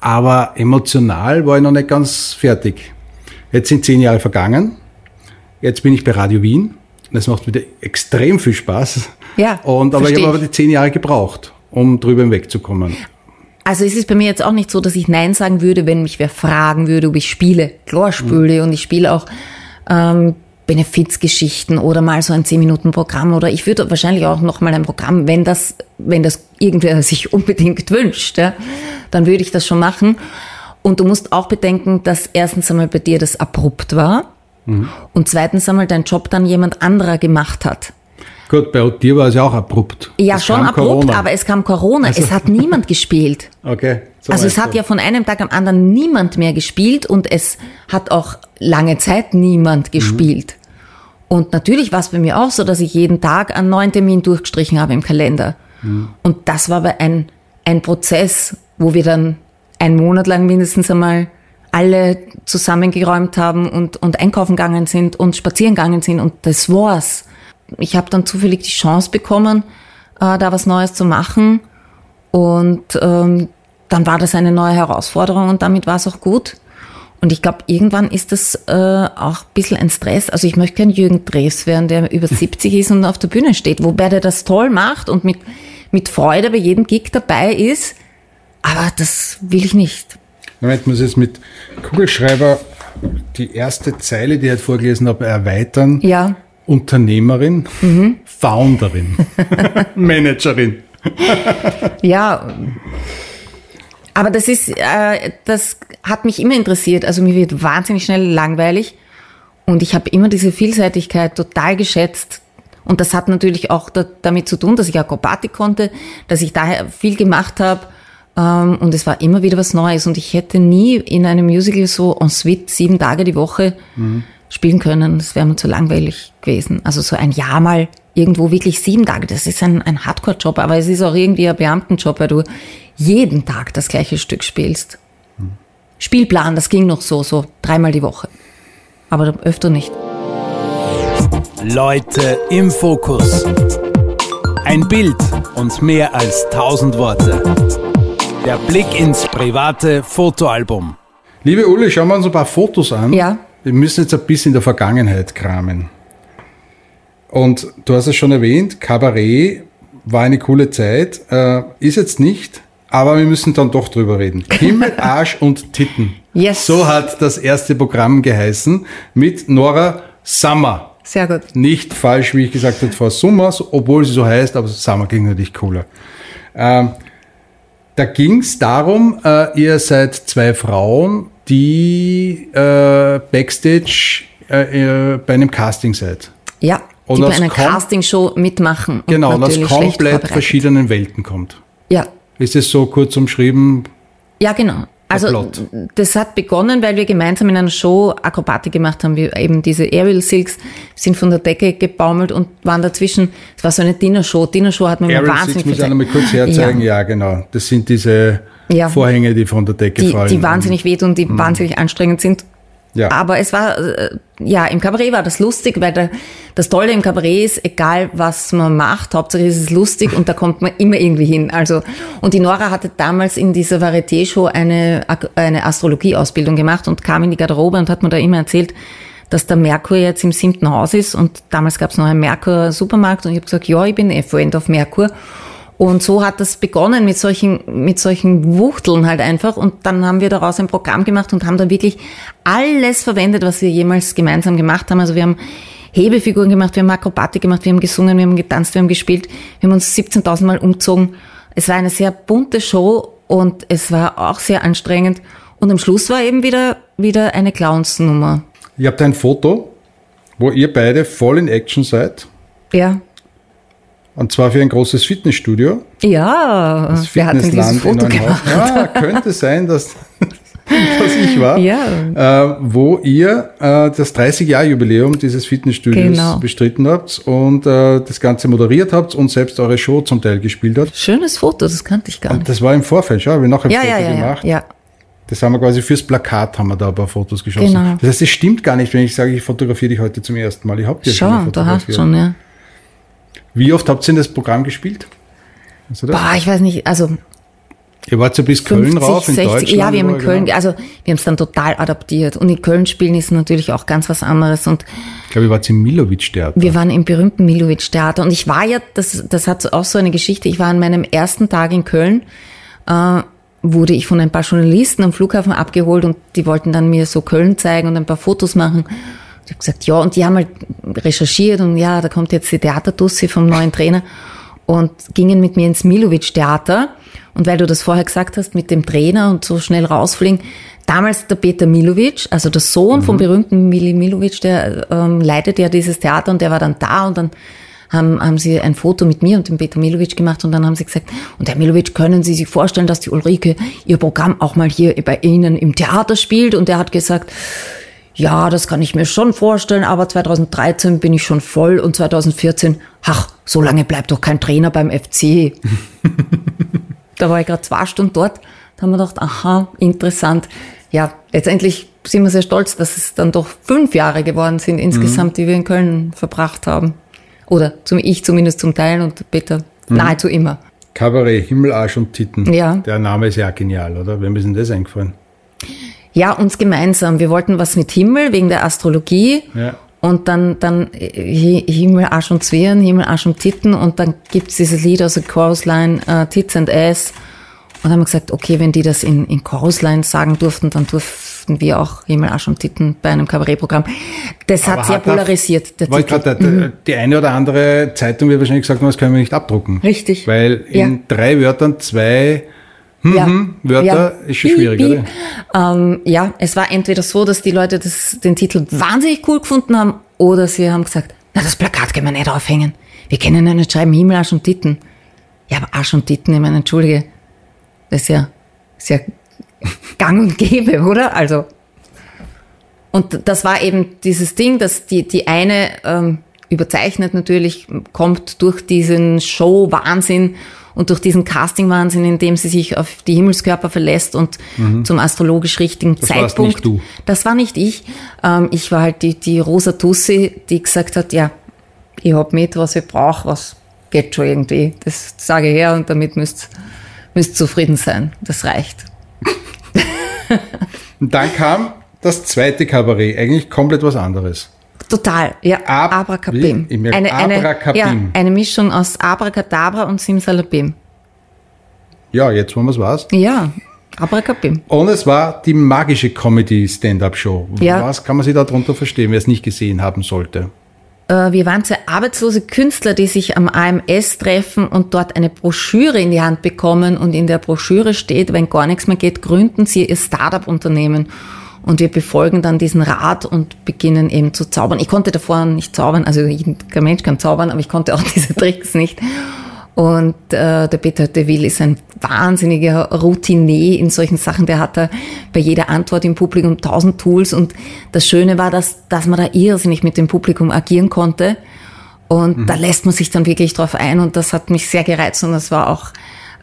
aber emotional war ich noch nicht ganz fertig. Jetzt sind zehn Jahre vergangen. Jetzt bin ich bei Radio Wien. Und es macht wieder extrem viel Spaß. Ja, Und, aber ich habe aber die zehn Jahre gebraucht, um drüber hinwegzukommen. Also es ist bei mir jetzt auch nicht so, dass ich Nein sagen würde, wenn mich wer fragen würde, ob ich spiele. Klar spiele und ich spiele auch ähm, Benefizgeschichten oder mal so ein 10-Minuten-Programm oder ich würde wahrscheinlich auch noch mal ein Programm, wenn das, wenn das irgendwer <laughs> sich unbedingt wünscht, ja, dann würde ich das schon machen. Und du musst auch bedenken, dass erstens einmal bei dir das abrupt war und zweitens einmal dein Job dann jemand anderer gemacht hat. Gut, bei dir war es ja auch abrupt. Ja, Es schon abrupt, Corona. aber es kam Corona. Es hat niemand <laughs> gespielt. Okay. so Also es hat du. ja von einem Tag am anderen niemand mehr gespielt und es hat auch lange Zeit niemand gespielt. Und natürlich war es bei mir auch so, dass ich jeden Tag einen neuen Termin durchgestrichen habe im Kalender. Und das war aber ein, ein Prozess, wo wir dann einen Monat lang mindestens einmal alle zusammengeräumt haben und, und einkaufen gegangen sind und spazieren gegangen sind und das war's. Ich habe dann zufällig die Chance bekommen, äh, da was Neues zu machen und ähm, dann war das eine neue Herausforderung und damit war es auch gut. Und ich glaube, irgendwann ist das äh, auch ein bisschen ein Stress. Also ich möchte kein Jürgen Drews werden, der über <laughs> 70 ist und auf der Bühne steht, wobei der das toll macht und mit, mit Freude bei jedem Gig dabei ist. Aber das will ich nicht. Moment, muss ich jetzt mit Kugelschreiber die erste Zeile, die ich vorgelesen habe, erweitern. Ja, Unternehmerin, Founderin, <laughs> Managerin. ja. Aber das ist, äh, das hat mich immer interessiert. Also mir wird wahnsinnig schnell langweilig und ich habe immer diese Vielseitigkeit total geschätzt. Und das hat natürlich auch da, damit zu tun, dass ich Akrobatik konnte, dass ich daher viel gemacht habe. Ähm, und es war immer wieder was Neues. Und ich hätte nie in einem Musical so en suite sieben Tage die Woche spielen können. Das wäre mir zu langweilig gewesen. Also so ein Jahr mal irgendwo wirklich sieben Tage. Das ist ein, ein Hardcore-Job, aber es ist auch irgendwie ein Beamtenjob, weil du jeden Tag das gleiche Stück spielst. Spielplan, das ging noch so, so dreimal die Woche. Aber öfter nicht. Leute im Fokus. Ein Bild und mehr als tausend Worte. Der Blick ins private Fotoalbum. Liebe Uli, schauen wir uns ein paar Fotos an. Ja. Wir müssen jetzt ein bisschen in der Vergangenheit kramen. Und du hast es schon erwähnt, Kabarett war eine coole Zeit, äh, ist jetzt nicht, aber wir müssen dann doch drüber reden. <laughs> Himmel, Arsch und Titten. Yes. So hat das erste Programm geheißen mit Nora Summer. Sehr gut. Nicht falsch, wie ich gesagt habe, Frau Summer, so- obwohl sie so heißt, aber Summer klingt natürlich cooler. Ähm, da ging es darum, äh, ihr seid zwei Frauen, die äh, Backstage äh, äh, bei einem Casting seid. Ja, Und die bei einer Castingshow mitmachen. Genau, und aus komplett verschiedenen Welten kommt. Ja, Ist es so kurz umschrieben? Ja, genau. Also das hat begonnen, weil wir gemeinsam in einer Show Akrobatik gemacht haben. Wir eben diese Aerial Silks sind von der Decke gebaumelt und waren dazwischen. Es war so eine Dinnershow. Dinnershow hat mir immer Aerial wahnsinnig Six muss ich viel auch noch mal kurz herzeigen. Ja, Ja, genau. Das sind diese Ja. Vorhänge, die von der Decke die, fallen. die wahnsinnig wehtun, die wahnsinnig anstrengend sind. Ja. Aber es war, äh, ja, im Kabarett war das lustig, weil der, das Tolle im Kabarett ist, egal was man macht, Hauptsache ist es lustig und da kommt man immer irgendwie hin. Also, und die Nora hatte damals in dieser Varieté-Show eine, eine Astrologie-Ausbildung gemacht und kam in die Garderobe und hat mir da immer erzählt, dass der Merkur jetzt im siebten Haus ist und damals gab es noch einen Merkur-Supermarkt und ich habe gesagt, ja, ich bin eh Freund auf Merkur. Und so hat das begonnen mit solchen, mit solchen Wuchteln halt einfach. Und dann haben wir daraus ein Programm gemacht und haben da wirklich alles verwendet, was wir jemals gemeinsam gemacht haben. Also wir haben Hebefiguren gemacht, wir haben Akrobatik gemacht, wir haben gesungen, wir haben getanzt, wir haben gespielt, wir haben uns 17.000 Mal umgezogen. Es war eine sehr bunte Show und es war auch sehr anstrengend. Und am Schluss war eben wieder, wieder eine Clownsnummer. Ihr habt ein Foto, wo ihr beide voll in Action seid. Ja. Und zwar für ein großes Fitnessstudio. Ja, Das Fitnessland in Foto Neuenhaus. gemacht? Ja, könnte sein, dass <laughs> was ich war, Ja. äh, wo ihr äh, das 30-Jahr-Jubiläum dieses Fitnessstudios Genau. bestritten habt und äh, das Ganze moderiert habt und selbst eure Show zum Teil gespielt habt. Schönes Foto, das kannte ich gar nicht. Das war im Vorfeld, schau, habe ich noch ein Ja, Foto ja, ja, ja, gemacht. ja. Das haben wir quasi fürs Plakat haben wir da ein paar Fotos geschossen. Genau. Das heißt, es stimmt gar nicht, wenn ich sage, ich fotografiere dich heute zum ersten Mal. Ich hab dich ja schon mal Schau, da hast fotografiert. schon, ja. Wie oft habt ihr in das Programm gespielt? Das? Boah, ich weiß nicht, also Ihr wart ja bis 50, Köln rauf in 60, Deutschland. ja, wir haben in Köln, genau. also wir haben es dann total adaptiert. Und in Köln spielen ist natürlich auch ganz was anderes. Und Ich glaube, ihr wart im Milovic-Theater. wir waren im berühmten Milovic-Theater. Und ich war ja, das, das hat auch so eine Geschichte, ich war an meinem ersten Tag in Köln, äh, wurde ich von ein paar Journalisten am Flughafen abgeholt und die wollten dann mir so Köln zeigen und ein paar Fotos machen. Ich habe gesagt, ja, und die haben halt recherchiert und ja, da kommt jetzt die Theaterdussi vom neuen Trainer und gingen mit mir ins Milovic-Theater. Und weil du das vorher gesagt hast, mit dem Trainer und so schnell rausfliegen, damals der Peter Milovic, also der Sohn vom berühmten Mili Milovic, der ähm, leitet ja dieses Theater und der war dann da und dann haben, haben sie ein Foto mit mir und dem Peter Milovic gemacht und dann haben sie gesagt, und Herr Milovic, können Sie sich vorstellen, dass die Ulrike ihr Programm auch mal hier bei Ihnen im Theater spielt? Und er hat gesagt, ja, das kann ich mir schon vorstellen, aber 2013 bin ich schon voll und 2014, ach, so lange bleibt doch kein Trainer beim FC. <laughs> da war ich gerade zwei Stunden dort, da haben wir gedacht, aha, interessant. Ja, letztendlich sind wir sehr stolz, dass es dann doch fünf Jahre geworden sind insgesamt, die wir in Köln verbracht haben. Oder zum, ich zumindest zum Teil und Peter nahezu immer. Kabarett, Himmel, Arsch und Titten. Ja. Der Name ist ja genial, oder? Wem ist denn das eingefallen? Ja, uns gemeinsam. Wir wollten was mit Himmel wegen der Astrologie. Ja. Und dann, dann Hi- Himmel, Arsch und Zwirn, Himmel, Arsch und Titten. Und dann gibt's dieses Lied aus der Chorusline, äh, Tits and Ass. Und dann haben wir gesagt, okay, wenn die das in, in Chorusline sagen durften, dann durften wir auch Himmel, Arsch und Titten bei einem Kabarettprogramm. Das hat Aber sehr er- polarisiert, der Titel. Mhm. gerade, der- die eine oder andere Zeitung wird wahrscheinlich gesagt, haben, das können wir nicht abdrucken. Richtig. Weil in Ja. drei Wörtern zwei ja. Wörter ist schon schwierig, oder? Ähm, ja, es war entweder so, dass die Leute das, den Titel wahnsinnig cool gefunden haben, oder sie haben gesagt, na, das Plakat können wir nicht aufhängen. Wir können ja nicht schreiben Himmel, Arsch und Titten. Ja, aber Arsch und Titten, ich meine, entschuldige, das ist ja, ist ja <laughs> gang und gäbe, oder? Also, und das war eben dieses Ding, dass die, die eine ähm, überzeichnet natürlich, kommt durch diesen Show-Wahnsinn und durch diesen Casting-Wahnsinn, in dem sie sich auf die Himmelskörper verlässt und zum astrologisch richtigen Mhm. Das Zeitpunkt. nicht du. Das war nicht ich. Ähm, ich war halt die, die rosa Tussi, die gesagt hat, ja, ich hab mit, was ich brauche, was geht schon irgendwie. Das sage ich her und damit müsst müsst zufrieden sein. Das reicht. <laughs> Und dann kam das zweite Kabarett, eigentlich komplett was anderes. Total, ja. Ab- Abracabim. Eine, eine, Abracabim. ja, eine Mischung aus Abracadabra und Simsalabim. Ja, jetzt wo man es weiß. Ja, Abracabim. Und es war die magische Comedy-Stand-Up-Show. Ja. Was kann man sich darunter verstehen, wer es nicht gesehen haben sollte? Äh, Wir waren zwei arbeitslose Künstler, die sich am AMS treffen und dort eine Broschüre in die Hand bekommen. Und in der Broschüre steht, wenn gar nichts mehr geht, gründen Sie Ihr Startup-Unternehmen. Und wir befolgen dann diesen Rat und beginnen eben zu zaubern. Ich konnte davor nicht zaubern, also kein Mensch kann zaubern, aber ich konnte auch <laughs> diese Tricks nicht. Und äh, der Peter de Ville ist ein wahnsinniger Routinier in solchen Sachen. Der hat da bei jeder Antwort im Publikum tausend Tools. Und das Schöne war, dass, dass man da irrsinnig mit dem Publikum agieren konnte. Und da lässt man sich dann wirklich drauf ein. Und das hat mich sehr gereizt und das war auch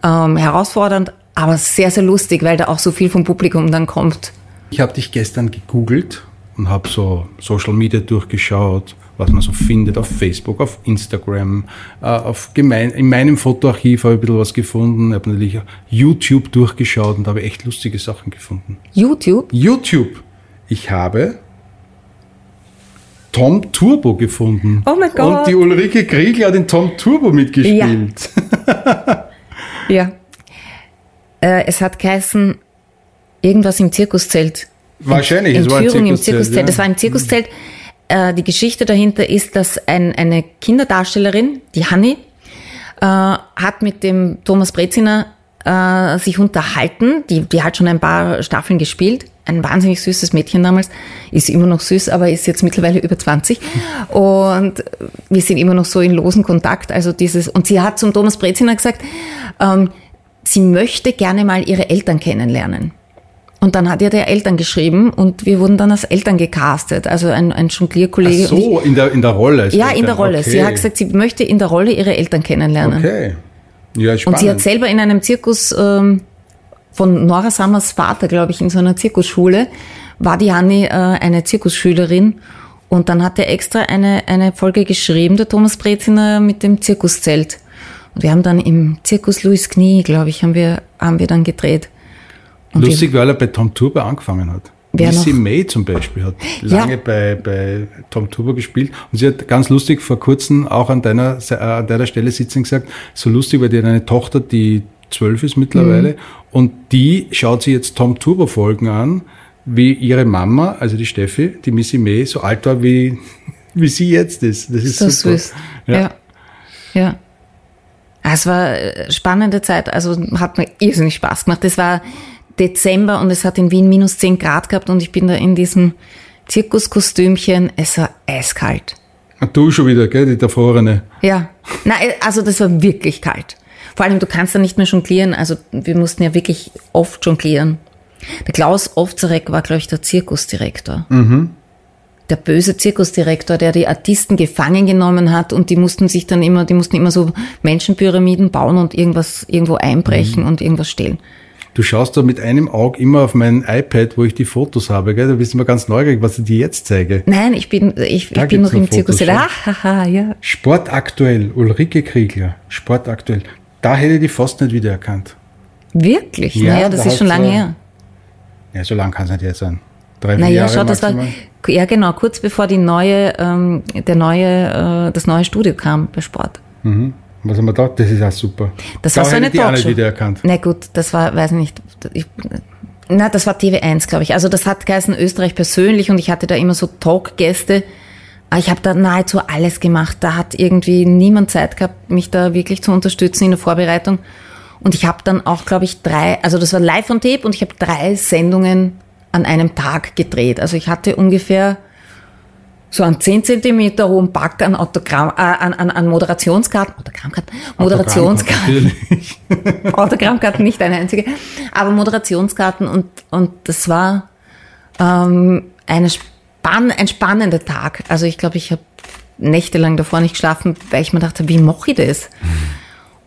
ähm, herausfordernd, aber sehr, sehr lustig, weil da auch so viel vom Publikum dann kommt. Ich habe dich gestern gegoogelt und habe so Social Media durchgeschaut, was man so findet auf Facebook, auf Instagram, äh, auf gemein, in meinem Fotoarchiv habe ich ein bisschen was gefunden, Ich habe natürlich auch YouTube durchgeschaut und habe echt lustige Sachen gefunden. YouTube, YouTube. Ich habe Tom Turbo gefunden. Oh mein Gott. Und die Ulrike Kriegel hat in Tom Turbo mitgespielt. ja. <laughs> Äh, es hat geheißen, irgendwas im Zirkuszelt. Wahrscheinlich, es war ein Entführung im Zirkuszelt, Zirkuszelt. ja. Das war ein Zirkuszelt. Äh, die Geschichte dahinter ist, dass ein, eine Kinderdarstellerin, die Hanni, äh, hat mit dem Thomas Breziner äh, sich unterhalten. Die, die hat schon ein paar Staffeln gespielt. Ein wahnsinnig süßes Mädchen damals. Ist immer noch süß, aber ist jetzt mittlerweile über 20. Und wir sind immer noch so in losen Kontakt. Also dieses, und sie hat zum Thomas Breziner gesagt, ähm, sie möchte gerne mal ihre Eltern kennenlernen. Und dann hat er der Eltern geschrieben und wir wurden dann als Eltern gecastet. Also ein, ein Jonglierkollege. Ach so, in der, in der Rolle. Ja, in der Rolle. Okay. Sie hat gesagt, sie möchte in der Rolle ihre Eltern kennenlernen. Okay. Ja, spannend. Und sie hat selber in einem Zirkus ähm, von Nora Summers Vater, glaube ich, in so einer Zirkusschule, war die Hanni äh, eine Zirkusschülerin. Und dann hat er extra eine, eine Folge geschrieben, der Thomas Breziner, mit dem Zirkuszelt. Und wir haben dann im Zirkus Louis Knie, glaube ich, haben wir, haben wir dann gedreht. Und Lustig, weil er bei Tom Turbo angefangen hat. Wer Missy noch? May zum Beispiel hat Ja. lange bei, bei Tom Turbo gespielt und sie hat ganz lustig vor kurzem auch an deiner, äh, an deiner Stelle sitzen gesagt, so lustig, weil die hat eine Tochter, die zwölf ist mittlerweile Mhm. und die schaut sich jetzt Tom Turbo Folgen an, wie ihre Mama, also die Steffi, die Missy May, so alt war wie, <laughs> wie sie jetzt ist. Das ist so super. süß. Ja. ja. Ah, Es war eine spannende Zeit, also hat mir irrsinnig Spaß gemacht. Es war Dezember und es hat in Wien minus 10 Grad gehabt und ich bin da in diesem Zirkuskostümchen. Es war eiskalt. Und du schon wieder, gell, die Erfrorene. Ja, na, also das war wirklich kalt. Vor allem, du kannst da nicht mehr jonglieren. Also wir mussten ja wirklich oft jonglieren. Der Klaus Ovzarek war, glaube ich, der Zirkusdirektor. Der böse Zirkusdirektor, der die Artisten gefangen genommen hat und die mussten sich dann immer, die mussten immer so Menschenpyramiden bauen und irgendwas irgendwo einbrechen und irgendwas stehlen. Du schaust da mit einem Auge immer auf mein iPad, wo ich die Fotos habe, gell? Da bist du immer ganz neugierig, was ich dir jetzt zeige. Nein, ich bin, ich, ich bin noch im Zirkus. Ah, haha, ja. Sportaktuell, Ulrike Kriegler, Sportaktuell. Da hätte ich die fast nicht wiedererkannt. Wirklich? Ja, naja, das da ist schon lange her. Ja, so lang kann es nicht jetzt sein. Drei, vier Naja, Jahre schau, das war, ja genau, kurz bevor die neue, ähm, der neue, äh, das neue Studio kam bei Sport. Was haben wir da? Das ist auch super. Das da war so eine die auch nicht Talkshow. wiedererkannt. Na gut, das war, weiß ich nicht, ich, na, das war TV1, glaube ich. Also das hat geheißen Österreich persönlich und ich hatte da immer so Talkgäste. Aber ich habe da nahezu alles gemacht. Da hat irgendwie niemand Zeit gehabt, mich da wirklich zu unterstützen in der Vorbereitung. Und ich habe dann auch, glaube ich, drei, also das war live on tape und ich habe drei Sendungen an einem Tag gedreht. Also ich hatte ungefähr so einen 10 Zentimeter hohen Pack an Autogramm, äh, an, an, an Moderationskarten, Autogrammkarten, Moderationskarten. Natürlich. <laughs> Autogrammkarten nicht eine einzige, aber Moderationskarten und, und das war ähm, eine spann ein spannender Tag. Also ich glaube, ich habe nächtelang davor nicht geschlafen, weil ich mir dachte, wie mache ich das?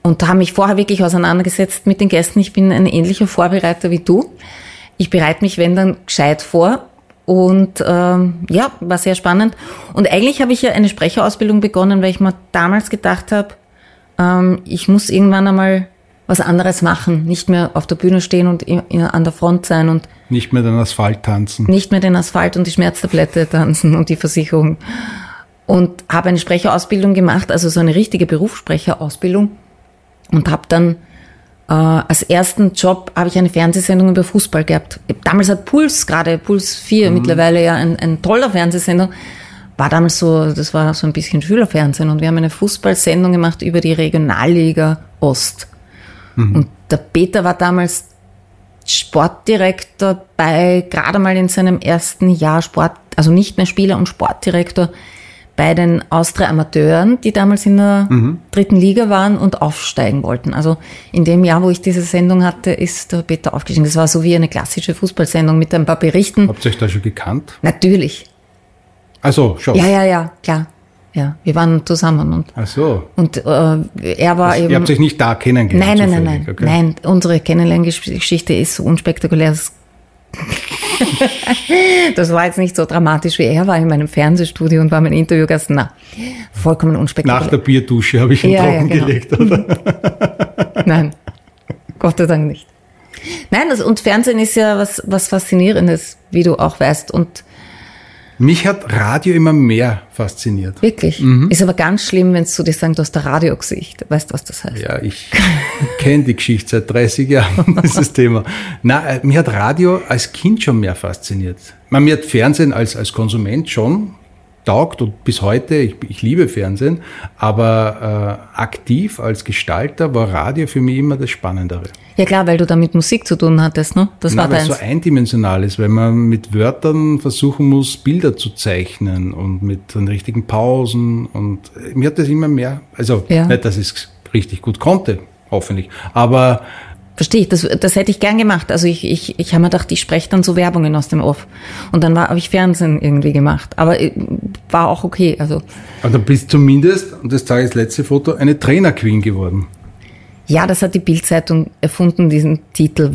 Und da habe mich vorher wirklich auseinandergesetzt mit den Gästen. Ich bin ein ähnlicher Vorbereiter wie du. Ich bereite mich, wenn dann, gescheit vor. Und ähm, ja, war sehr spannend. Und eigentlich habe ich ja eine Sprecherausbildung begonnen, weil ich mir damals gedacht habe, ähm, ich muss irgendwann einmal was anderes machen, nicht mehr auf der Bühne stehen und an der Front sein und Nicht mehr den Asphalt tanzen. nicht mehr den Asphalt und die Schmerztablette <laughs> tanzen und die Versicherung. Und habe eine Sprecherausbildung gemacht, also so eine richtige Berufssprecherausbildung und habe dann äh, als ersten Job habe ich eine Fernsehsendung über Fußball gehabt. Damals hat Puls gerade, Puls 4, mittlerweile ja ein, ein toller Fernsehsender, war damals so, das war so ein bisschen Schülerfernsehen und wir haben eine Fußballsendung gemacht über die Regionalliga Ost. Und der Peter war damals Sportdirektor bei, gerade mal in seinem ersten Jahr Sport, also nicht mehr Spieler und Sportdirektor bei den Austria Amateuren, die damals in der dritten Liga waren und aufsteigen wollten. Also in dem Jahr, wo ich diese Sendung hatte, ist der Peter aufgestiegen. Das war so wie eine klassische Fußballsendung mit ein paar Berichten. Habt ihr euch da schon gekannt? Natürlich. Also, schon. Ja, ja, ja, klar. Ja, wir waren zusammen und, Ach so. und äh, er war eben. Ihr habt euch nicht da kennengelernt? Nein, nein, nein, nein. okay. Nein, unsere Kennenlerngeschichte ist so unspektakulär. Das, das war jetzt nicht so dramatisch wie er war in meinem Fernsehstudio und war mein Interviewgast. Na, vollkommen Nach unspektakulär. der Bierdusche habe ich ihn Ja, ja, trocken genau. gelegt, oder? <laughs> Nein, Gott sei Dank nicht. Nein, das, und Fernsehen ist ja was, was Faszinierendes, wie du auch weißt. Und Mich hat Radio immer mehr fasziniert. wirklich, ist aber ganz schlimm, wenn du dir sagen, du hast der Radiogesicht. Weißt du, was das heißt? Ja, ich <laughs> kenne die Geschichte seit 30 Jahren, <laughs> dieses Thema. Na, äh, mir hat Radio als Kind schon mehr fasziniert. Man, mir hat Fernsehen als, als Konsument schon taugt und bis heute, ich, ich liebe Fernsehen, aber äh, aktiv als Gestalter war Radio für mich immer das Spannendere. Ja klar, weil du da mit Musik zu tun hattest, ne? Das Na, war weil es so eindimensional ist, weil man mit Wörtern versuchen muss, Bilder zu zeichnen und mit den richtigen Pausen und äh, mir hat das immer mehr, also Ja. nicht, dass ich es richtig gut konnte, hoffentlich, aber Verstehe ich, das, das hätte ich gern gemacht. Also ich, ich, ich habe mir gedacht, ich spreche dann so Werbungen aus dem Off. Und dann habe ich Fernsehen irgendwie gemacht. Aber äh, war auch okay. Also Aber du bist zumindest, und das zeige ich das letzte Foto, eine Trainer-Queen geworden. ja, das hat die Bildzeitung erfunden, diesen Titel.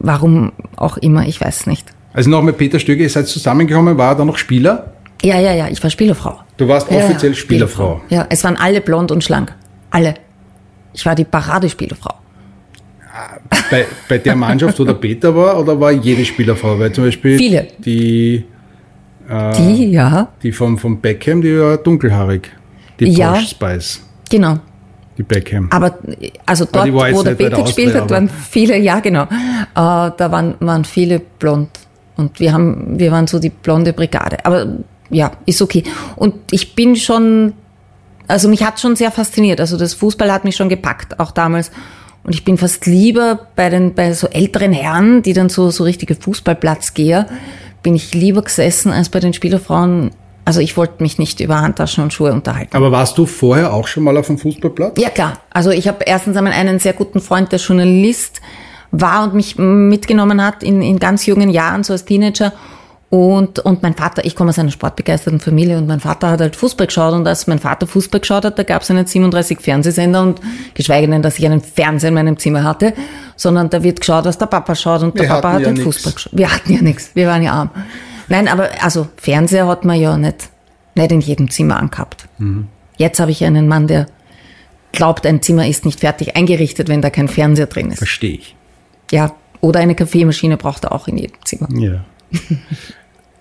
Warum auch immer, ich weiß nicht. Also nochmal Peter Stöger, ihr seid zusammengekommen, war er dann noch Spieler? Ja, ja, ja, ich war Spielerfrau. Du warst Ja, offiziell ja, Spielerfrau. Ja, es waren alle blond und schlank. Alle. Ich war die Paradespielerfrau. Bei, bei der Mannschaft, wo der Peter war, oder war jede Spielerfrau? Weil zum Beispiel Viele. die, Die, ja, die vom, vom Beckham, die war dunkelhaarig. Die Ja. Posh Spice, genau. die Beckham. Aber also dort, jetzt wo der Peter gespielt hat, waren viele, ja genau, äh, da waren, waren viele blond. Und wir haben, wir waren so die blonde Brigade. Aber ja, ist okay. Und ich bin schon, also mich hat schon sehr fasziniert. Also das Fußball hat mich schon gepackt, auch damals. Und ich bin fast lieber bei den, bei so älteren Herren, die dann so, so richtige Fußballplatzgeher, bin ich lieber gesessen als bei den Spielerfrauen. Also ich wollte mich nicht über Handtaschen und Schuhe unterhalten. Aber warst du vorher auch schon mal auf dem Fußballplatz? Ja, klar. Also ich habe erstens einmal einen sehr guten Freund, der Journalist war und mich mitgenommen hat in, in ganz jungen Jahren, so als Teenager. Und, und mein Vater, ich komme aus einer sportbegeisterten Familie und mein Vater hat halt Fußball geschaut und als mein Vater Fußball geschaut hat, da gab es nicht 37 Fernsehsender und geschweige denn, dass ich einen Fernseher in meinem Zimmer hatte, sondern da wird geschaut, was der Papa schaut und der Wir Papa hatten hat ja halt nix. Fußball geschaut. Wir hatten ja nichts, wir waren ja arm. Nein, aber also Fernseher hat man ja nicht, nicht in jedem Zimmer angehabt. Jetzt habe ich einen Mann, der glaubt, ein Zimmer ist nicht fertig eingerichtet, wenn da kein Fernseher drin ist. Verstehe ich. Ja, oder eine Kaffeemaschine braucht er auch in jedem Zimmer. Ja. <laughs>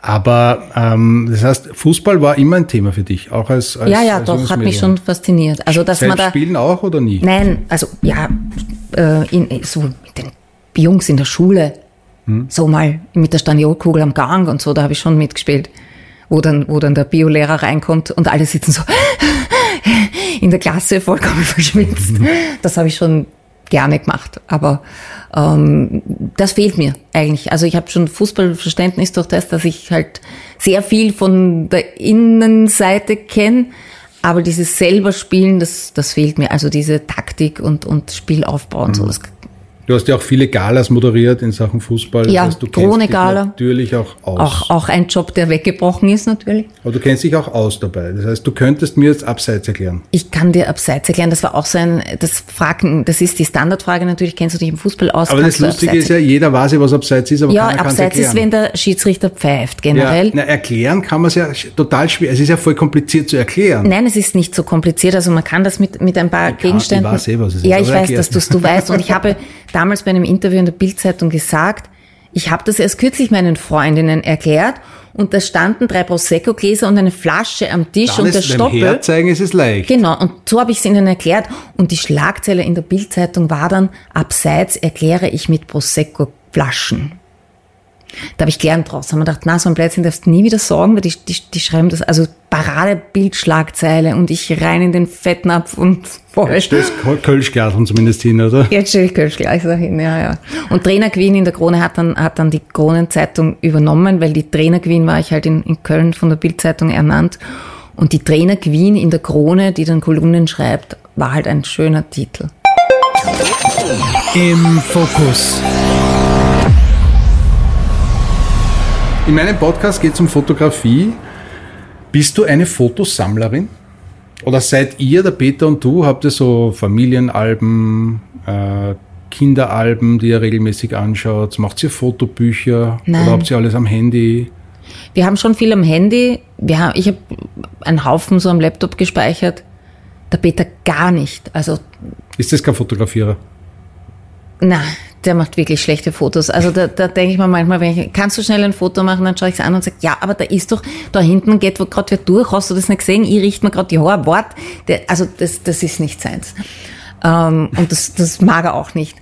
Aber ähm, das heißt, Fußball war immer ein Thema für dich, auch als, als Ja, ja, als doch, hat mich schon fasziniert. Also, dass man da. spielen auch oder nie? Nein, also ja, äh, in, so mit den Jungs in der Schule, so mal mit der Staniolkugel am Gang und so, da habe ich schon mitgespielt. Wo dann, wo dann der Biolehrer reinkommt und alle sitzen so <laughs> in der Klasse vollkommen verschwitzt. Das habe ich schon gerne gemacht. Aber ähm, das fehlt mir eigentlich. Also ich habe schon Fußballverständnis durch das, dass ich halt sehr viel von der Innenseite kenne. Aber dieses selber Spielen, das, das fehlt mir. Also diese Taktik und, und Spielaufbau und so. Das, Du hast ja auch viele Galas moderiert in Sachen Fußball. Ja, du kennst Krone Gala. natürlich auch aus. auch, auch ein Job, der weggebrochen ist natürlich. Aber du kennst dich auch aus dabei. Das heißt, du könntest mir jetzt abseits erklären. Ich kann dir abseits erklären, das war auch so ein, das Fragen, das ist die Standardfrage natürlich, kennst du dich im Fußball aus? Aber das Lustige ist ja, jeder weiß ja, was abseits ist, aber Ja, keiner kann es abseits ist, wenn der Schiedsrichter pfeift, ja, generell. na, erklären kann man es ja total schwer. Es ist ja voll kompliziert zu erklären. Nein, es ist nicht so kompliziert. Also man kann das mit, mit ein paar Kati Gegenständen. weiß eh, was es ist, ja, ich weiß, dass du du weißt. Und ich <laughs> habe damals bei einem Interview in der Bildzeitung gesagt, ich habe das erst kürzlich meinen Freundinnen erklärt und da standen drei Prosecco-Gläser und eine Flasche am Tisch Dann und der Stoppel. Herzeigen ist es leicht. Genau, und so habe ich es ihnen erklärt. Und die Schlagzeile in der Bildzeitung war dann, abseits erkläre ich mit Prosecco-Flaschen. Da habe ich gelernt draus. Da haben wir gedacht, na, so ein Blödsinn darfst du nie wieder sagen, weil die, die, die schreiben das, also Paradebildschlagzeile und ich rein in den Fettnapf und voll. Das Kölschglaseln zumindest hin, oder? Jetzt stelle ich Kölsch gleich hin, ja, ja. Und Trainer Queen in der Krone hat dann, hat dann die Kronenzeitung übernommen, weil die Trainer Queen war ich halt in, in Köln von der Bildzeitung ernannt. Und die Trainer Queen in der Krone, die dann Kolumnen schreibt, war halt ein schöner Titel. Im Fokus. In meinem Podcast geht es um Fotografie. Bist du eine Fotosammlerin? Oder seid ihr, der Peter und du, habt ihr so Familienalben, äh, Kinderalben, die ihr regelmäßig anschaut? Macht ihr Fotobücher? Nein. Oder habt ihr alles am Handy? Wir haben schon viel am Handy. Wir haben, ich habe einen Haufen so am Laptop gespeichert. Der Peter gar nicht. Also Ist das kein Fotografierer? Na, der macht wirklich schlechte Fotos. Also da, da denke ich mir manchmal, wenn ich, kannst du schnell ein Foto machen, dann schaue ich es an und sage, ja, aber da ist doch, da hinten geht gerade wer durch, hast du das nicht gesehen? Ich richte mir gerade die Haare, Wort. Der, also das, das ist nicht seins. Ähm, und das, das mag er auch nicht.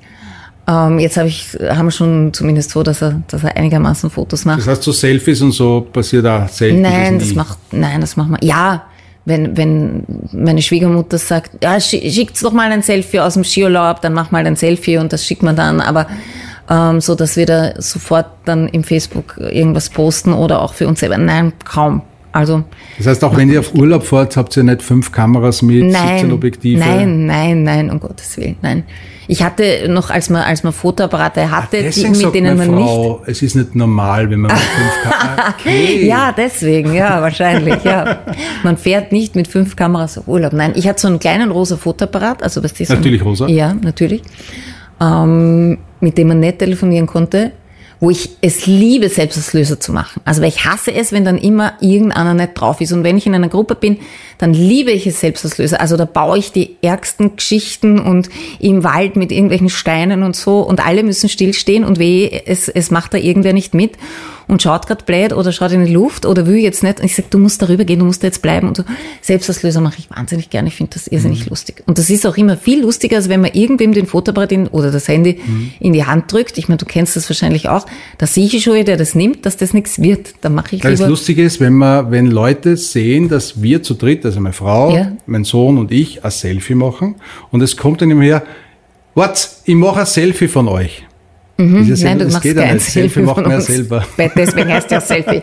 Ähm, jetzt habe ich, haben wir schon zumindest so, dass er, dass er einigermaßen Fotos macht. Das heißt, so Selfies und so passiert auch selten. Nein, das macht, nein, das macht man. Ja, wenn, wenn meine Schwiegermutter sagt, ja, schi- schickt's doch mal ein Selfie aus dem Skiurlaub, dann mach mal ein Selfie und das schickt man dann. Aber ähm, so, dass wir da sofort dann im Facebook irgendwas posten oder auch für uns selber. Nein, kaum, Also Das heißt, auch wenn ihr auf Urlaub fahrt, habt ihr nicht fünf Kameras mit, 17 nein, Objektive? nein, nein, nein, um Gottes Willen, nein. Ich hatte noch, als man, als man Fotoapparate hatte, die, Deswegen mit denen man nicht Frau, es ist nicht normal, wenn man mit fünf <laughs> Kameras... Okay. Ja, deswegen, ja, wahrscheinlich, ja. Man fährt nicht mit fünf Kameras auf Urlaub. Nein, ich hatte so einen kleinen rosa Fotoapparat, also was das so Natürlich rosa? Ja, natürlich. Ähm, mit dem man nicht telefonieren konnte, wo ich es liebe, Selbstauslöser zu machen. Also weil ich hasse es, wenn dann immer irgendeiner nicht drauf ist. Und wenn ich in einer Gruppe bin, dann liebe ich es Selbstauslöser. Also da baue ich die ärgsten Geschichten und im Wald mit irgendwelchen Steinen und so und alle müssen stillstehen und weh, es, es macht da irgendwer nicht mit und schaut gerade blöd oder schaut in die Luft oder will jetzt nicht. Und ich sage, du musst darüber gehen, du musst da jetzt bleiben. Und so. Selbstauslöser mache ich wahnsinnig gerne. Ich finde das irrsinnig lustig. Und das ist auch immer viel lustiger, als wenn man irgendwem den Fotoapparat in, oder das Handy in die Hand drückt. Ich meine, du kennst das wahrscheinlich auch. Da sehe ich schon, der das nimmt, dass das nichts wird. Dann mache ich Weil das lieber. Lustige ist, wenn man, wenn Leute sehen, dass wir zu dritt, also meine Frau, Ja. mein Sohn und ich, ein Selfie machen und es kommt dann immer her, what, ich mache ein Selfie von euch. Mhm. Nein, selber- du das machst geht kein nicht. Selfie macht man ja selber. <laughs> Deswegen heißt ja Selfie.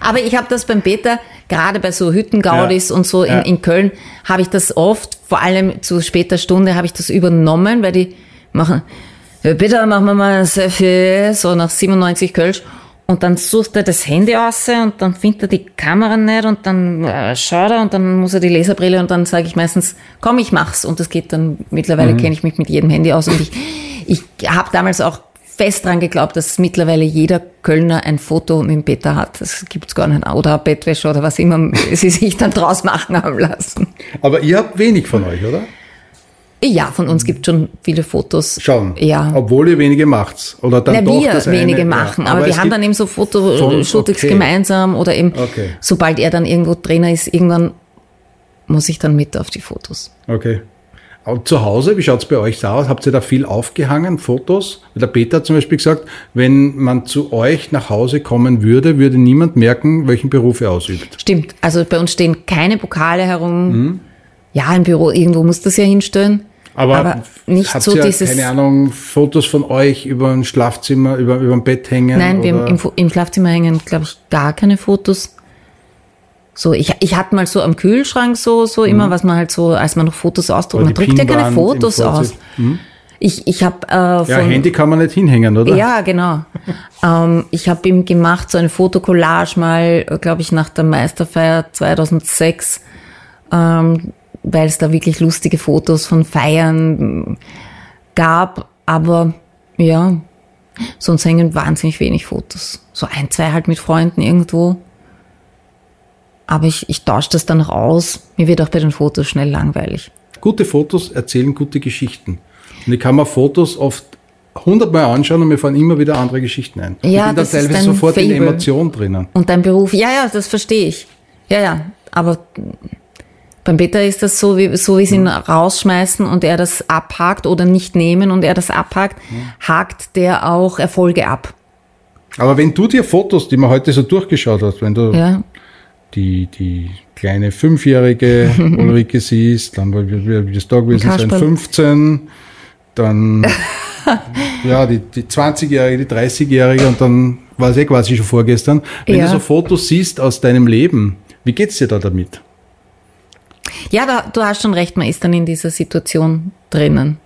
Aber ich habe das beim Peter, gerade bei so Hüttengaudis Ja. und so in, Ja. in Köln, habe ich das oft, vor allem zu später Stunde, habe ich das übernommen, weil die machen, "Ja, Peter, machen wir mal ein Selfie, so nach 97 Kölsch. Und dann sucht er das Handy aus und dann findet er die Kamera nicht und dann äh, schaut er und dann muss er die Laserbrille und dann sage ich meistens, komm, ich mach's. Und das geht dann, mittlerweile Mhm. kenne ich mich mit jedem Handy aus und ich, ich habe damals auch fest dran geglaubt, dass mittlerweile jeder Kölner ein Foto mit dem Peter hat. Das gibt's gar nicht. Oder Bettwäsche oder was immer <laughs> sie sich dann draus machen haben lassen. Aber ihr habt wenig von euch, oder? Ja, von uns gibt schon viele Fotos. Schauen. Ja. Obwohl ihr wenige macht's. Oder dann Na, doch wir das wenige eine, machen, ja. aber, wir es haben dann eben so Fotoshootings okay. gemeinsam oder eben, Okay. sobald er dann irgendwo Trainer ist, irgendwann muss ich dann mit auf die Fotos. Okay. Zu Hause, wie schaut's bei euch da aus? Habt ihr da viel aufgehangen, Fotos? Der Peter hat zum Beispiel gesagt, wenn man zu euch nach Hause kommen würde, würde niemand merken, welchen Beruf er ausübt. Stimmt. Also bei uns stehen keine Pokale herum. Mhm. Ja, im Büro, irgendwo muss das ja hinstellen. Aber, nicht habt so ihr, dieses. keine Ahnung, Fotos von euch über ein Schlafzimmer, über, über ein Bett hängen? Nein, wir im, im Schlafzimmer hängen, glaube ich, gar keine Fotos. So, ich, ich hatte mal so am Kühlschrank so, so immer, was man halt so, als man noch Fotos ausdruckt. Man Mhm. drückt ja keine Fotos aus. Mhm. Ich, ich habe äh, von, Ja, Handy kann man nicht hinhängen, oder? Ja, genau. <laughs> ähm, ich habe ihm gemacht so eine Fotokollage mal, glaube ich, nach der Meisterfeier 2006, ähm, weil es da wirklich lustige Fotos von Feiern gab. Aber ja, sonst hängen wahnsinnig wenig Fotos. So ein, zwei halt mit Freunden irgendwo. Aber ich, ich tausche das dann noch aus. Mir wird auch bei den Fotos schnell langweilig. Gute Fotos erzählen gute Geschichten. Und ich kann mir Fotos oft hundertmal anschauen und mir fallen immer wieder andere Geschichten ein. Ja, ich bin da das ist teilweise sofort in Fable. Emotion drinnen. Und dein Beruf, ja, ja, das verstehe ich. Ja, ja, aber beim Peter ist das so, wie, so wie sie ihn rausschmeißen und er das abhakt oder nicht nehmen und er das abhakt, hakt der auch Erfolge ab. Aber wenn du dir Fotos, die man heute so durchgeschaut hast, wenn du Ja, die, die kleine fünfjährige <laughs> Ulrike siehst, dann wie das da gewesen sein, Kasperl. 15, dann <laughs> ja, die, die 20-Jährige, die 30-Jährige und dann war es eh quasi schon vorgestern. Wenn Ja. du so Fotos siehst aus deinem Leben, wie geht's dir da damit? ja da, du hast schon recht, man ist dann in dieser Situation drinnen.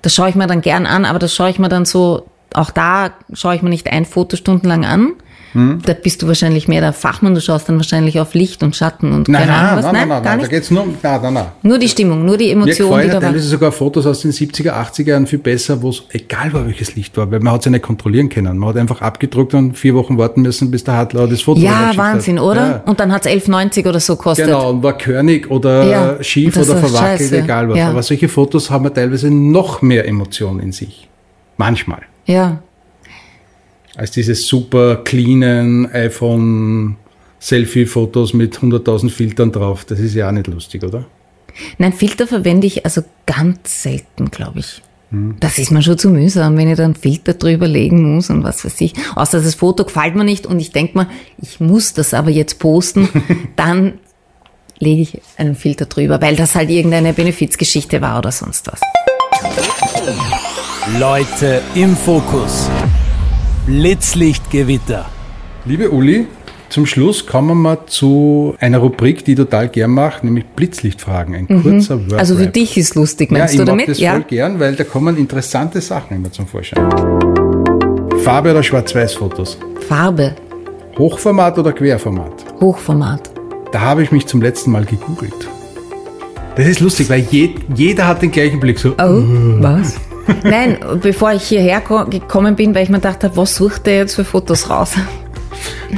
Das schaue ich mir dann gern an, aber das schaue ich mir dann so, auch da schaue ich mir nicht ein Foto stundenlang an. Hm? Da bist du wahrscheinlich mehr der Fachmann, du schaust dann wahrscheinlich auf Licht und Schatten und Nein, keine nein, Ahnung was. nein, nein, nein, nein, da nicht. geht's nur um, nein, nein, nein. Nur die Stimmung, nur die Mir Emotion, gefallen teilweise sogar Fotos aus den 70er, 80er Jahren viel besser, wo es egal war, welches Licht war, weil man hat es ja nicht kontrollieren können. Man hat einfach abgedruckt und vier Wochen warten müssen, bis der Hartler das Foto Ja, hat. Wahnsinn, oder? Ja. Und dann hat's 11,90 oder so kostet. Genau, und war körnig oder Ja, schief oder verwackelt, scheiße. egal was. Ja. Aber solche Fotos haben ja teilweise noch mehr Emotionen in sich. Manchmal. Ja. Als diese super cleanen iPhone Selfie-Fotos mit 100.000 Filtern drauf. Das ist ja auch nicht lustig, oder? Nein, Filter verwende ich also ganz selten, glaube ich. Hm. Das ist mir schon zu mühsam, wenn ich dann Filter drüber legen muss und was weiß ich. Außer das Foto gefällt mir nicht und ich denke mir, ich muss das aber jetzt posten, <laughs> dann lege ich einen Filter drüber, weil das halt irgendeine Benefizgeschichte war oder sonst was. Leute im Fokus. Blitzlichtgewitter. Liebe Uli, Zum Schluss kommen wir zu einer Rubrik, die ich total gern mache, nämlich Blitzlichtfragen. Ein kurzer Word Also für dich ist lustig, meinst ja, du ich damit? Mag das voll gern, weil da kommen interessante Sachen immer zum Vorschein. Farbe oder Schwarz-Weiß-Fotos? Farbe, Hochformat oder Querformat? Hochformat. Da habe ich mich zum letzten Mal gegoogelt. Das ist lustig, weil je, jeder hat den gleichen Blick. So, Oh, was? <laughs> Nein, bevor ich hierher ko- gekommen bin, weil ich mir gedacht habe, was sucht der jetzt für Fotos raus?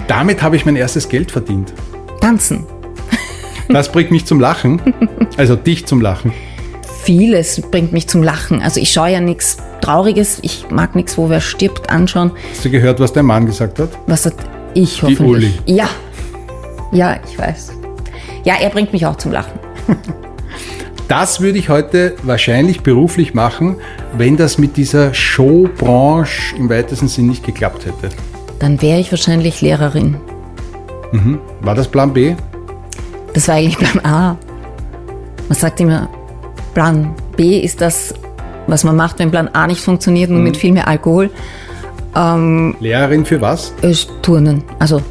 damit habe ich mein erstes Geld verdient. Tanzen. Das bringt mich zum Lachen. Also dich zum Lachen. Vieles bringt mich zum Lachen. Also ich schaue ja nichts Trauriges, ich mag nichts, wo wer stirbt, anschauen. Hast du gehört, was dein Mann gesagt hat? Was hat ich hoffentlich? Uli. Ja. Ja, ich weiß. Ja, er bringt mich auch zum Lachen. <laughs> Das würde ich heute wahrscheinlich beruflich machen, wenn das mit dieser Showbranche im weitesten Sinn nicht geklappt hätte. Dann wäre ich wahrscheinlich Lehrerin. War das Plan B? Das war eigentlich Plan A. Man sagt immer, Plan B ist das, was man macht, wenn Plan A nicht funktioniert, nur mit viel mehr Alkohol. Lehrerin für was? Äh, Turnen. Also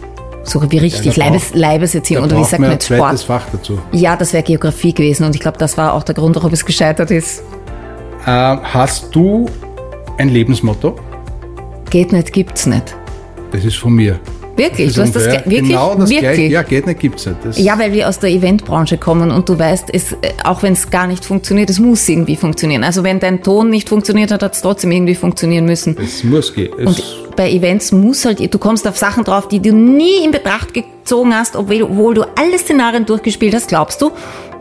so wie richtig, da Leibes, Leibeserziehung oder wie sagt man jetzt Sport. Fach dazu. Ja, das wäre Geografie gewesen und ich glaube, das war auch der Grund, warum es gescheitert ist. Äh, hast du ein Lebensmotto? Geht nicht, gibt's nicht. Das ist von mir. Wirklich? Du Das hast das wirklich? Genau das wirklich? gleiche. Ja, geht nicht, gibt's nicht. Das Ja, weil wir aus der Eventbranche kommen und du weißt, es, äh, auch wenn es gar nicht funktioniert, es muss irgendwie funktionieren. Also wenn dein Ton nicht funktioniert hat, hat es trotzdem irgendwie funktionieren müssen. es muss gehen. Es, Und bei Events muss halt, du kommst auf Sachen drauf, die du nie in Betracht gezogen hast, obwohl, obwohl du alle Szenarien durchgespielt hast, glaubst du.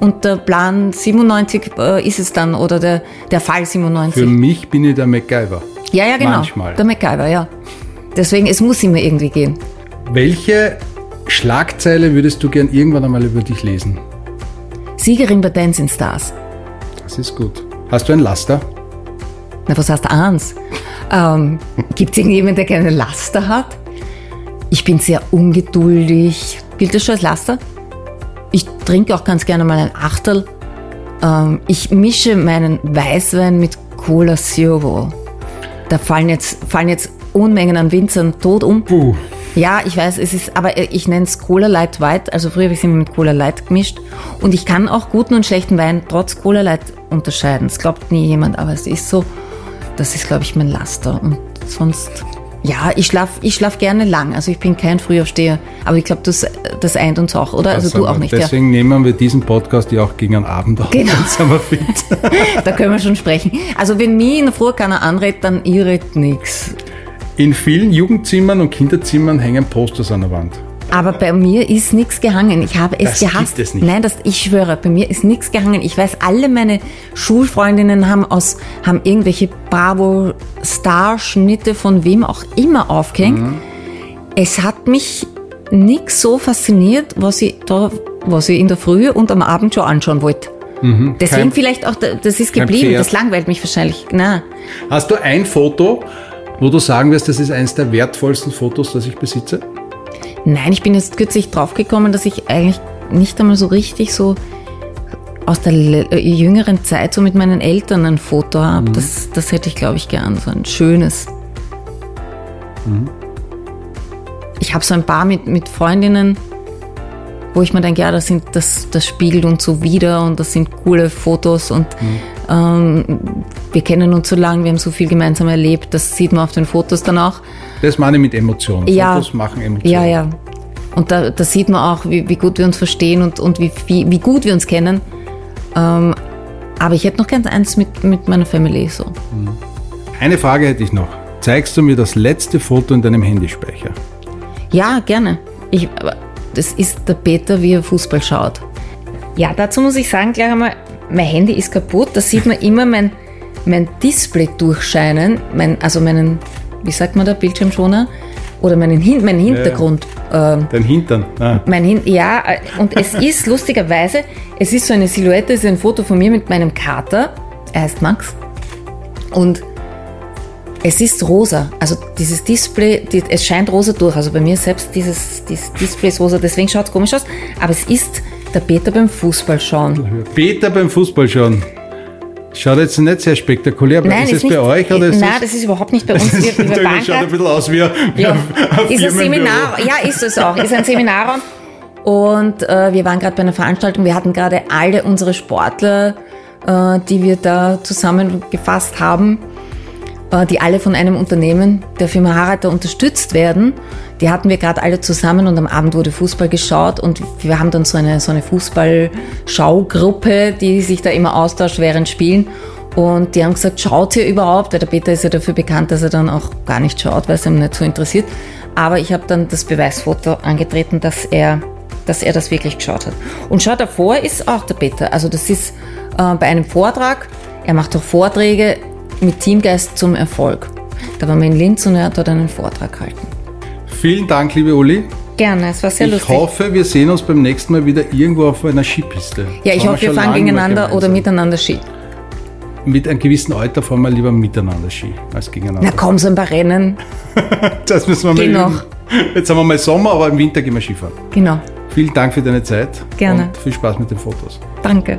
Und der Plan 97 äh, ist es dann oder der, der Fall 97. für mich bin ich der MacGyver. ja, ja, genau. manchmal. Der MacGyver, ja. Deswegen, es muss immer irgendwie gehen. Welche Schlagzeile würdest du gern irgendwann einmal über dich lesen? Siegerin bei Dancing Stars. Das ist gut. Hast du ein Laster? Na, was heißt eins? Ähm, Gibt es irgendjemanden, der keine Laster hat? Ich bin sehr ungeduldig. Gilt das schon als Laster? Ich trinke auch ganz gerne mal ein Achtel. Ähm, ich mische meinen Weißwein mit Cola Zero. Da fallen jetzt, fallen jetzt Unmengen an Winzern tot um. Puh. Ja, ich weiß, es ist, aber ich nenne es Cola Light White. Also früher habe ich es immer mit Cola Light gemischt. Und ich kann auch guten und schlechten Wein trotz Cola Light unterscheiden. Das glaubt nie jemand, aber es ist so. Das ist, glaube ich, mein Laster. Und sonst, ja, ich schlaf, ich schlaf gerne lang. Also ich bin kein Frühaufsteher. Aber ich glaube, das, das eint uns auch, oder? Also du auch nicht, ja. Deswegen nehmen wir diesen Podcast ja auch gegen einen Abend auf. Genau. Dann sind wir fit. <laughs> Da können wir schon sprechen. Also wenn mich in der Früh keiner anredet, dann ich red nix. In vielen Jugendzimmern und Kinderzimmern hängen Posters an der Wand. Aber bei mir ist nichts gehangen. Ich habe es Das gehasst. gibt es nicht. Nein, das, ich schwöre, bei mir ist nichts gehangen. Ich weiß, alle meine Schulfreundinnen haben aus, haben irgendwelche Bravo-Star-Schnitte von wem auch immer aufgehängt. Mhm. Es hat mich nichts so fasziniert, was ich da, was ich in der Früh und am Abend schon anschauen wollte. Deswegen Mhm. Kein- vielleicht auch, das ist geblieben. Das langweilt mich wahrscheinlich. Na, Hast du ein Foto, wo du sagen wirst, das ist eines der wertvollsten Fotos, das ich besitze? Nein, ich bin jetzt kürzlich draufgekommen, dass ich eigentlich nicht einmal so richtig so aus der äh, jüngeren Zeit so mit meinen Eltern ein Foto habe. Das, das hätte ich, glaube ich, gern. So ein schönes. Ich habe so ein paar mit, mit Freundinnen, wo ich mir denke, ja, das, sind, das, das spiegelt uns so wieder und das sind coole Fotos und ähm, wir kennen uns so lange, wir haben so viel gemeinsam erlebt, das sieht man auf den Fotos dann auch. Das meine ich mit Emotionen. Ja. Fotos machen Emotionen. Ja, ja. Und da, da sieht man auch, wie, wie gut wir uns verstehen und, und wie, wie, wie gut wir uns kennen. Ähm, aber ich hätte noch ganz eins mit, mit meiner Family so. Eine Frage hätte ich noch. Zeigst du mir das letzte Foto in deinem Handyspeicher? Ja, gerne. Ich, das ist der Peter, wie er Fußball schaut. Ja, dazu muss ich sagen, gleich einmal, mein Handy ist kaputt. Da sieht man immer mein, mein Display durchscheinen. Mein, also meinen, wie sagt man da, Bildschirmschoner? Oder meinen, Hin meinen Hintergrund. ähm, Dein Hintern. Ah. Mein Hin ja, äh, und es ist <laughs> lustigerweise, es ist so eine Silhouette, es ist ein Foto von mir mit meinem Kater. Er heißt Max. Und es ist rosa. Also dieses Display, die, es scheint rosa durch. Also bei mir selbst dieses, dieses Display ist rosa, deswegen schaut es komisch aus. Aber es ist der Peter beim Fußball schauen. Peter beim Fußball schauen. Schaut jetzt nicht sehr spektakulär, aber Nein, ist es bei euch oder ist Nein, das ist überhaupt nicht bei uns. <laughs> Wir, wir das waren schaut ein bisschen aus wie, ein- wie ja, ein ist ein. Seminar, ja, ist es auch, ist ein Seminarraum. Und äh, wir waren gerade bei einer Veranstaltung, wir hatten gerade alle unsere Sportler, äh, die wir da zusammengefasst haben, die alle von einem Unternehmen der Firma Harreiter unterstützt werden. Die hatten wir gerade alle zusammen und am Abend wurde Fußball geschaut und wir haben dann so eine, so eine Fußballschaugruppe, die sich da immer austauscht während Spielen. Und die haben gesagt, schaut ihr überhaupt? Weil der Peter ist ja dafür bekannt, dass er dann auch gar nicht schaut, weil es ihm nicht so interessiert. Aber ich habe dann das Beweisfoto angetreten, dass er, dass er das wirklich geschaut hat. Und schau, davor ist auch der Peter. Also das ist äh, bei einem Vortrag. Er macht auch Vorträge mit Teamgeist zum Erfolg. Da waren wir in Linz und er hat dort einen Vortrag gehalten. Vielen Dank, liebe Uli. Gerne, es war sehr Ich lustig. hoffe, wir sehen uns beim nächsten Mal wieder irgendwo auf einer Skipiste. ja, ich hoffe, wir fahren mal gegeneinander oder miteinander Ski. Mit einem gewissen Alter fahren wir lieber miteinander Ski als gegeneinander. Na komm, so ein paar Rennen. <laughs> das müssen wir mal Geh üben. noch. Jetzt haben wir mal Sommer, aber im Winter gehen wir Skifahren. Genau. Vielen Dank für deine Zeit. Gerne. Und viel Spaß mit den Fotos. Danke.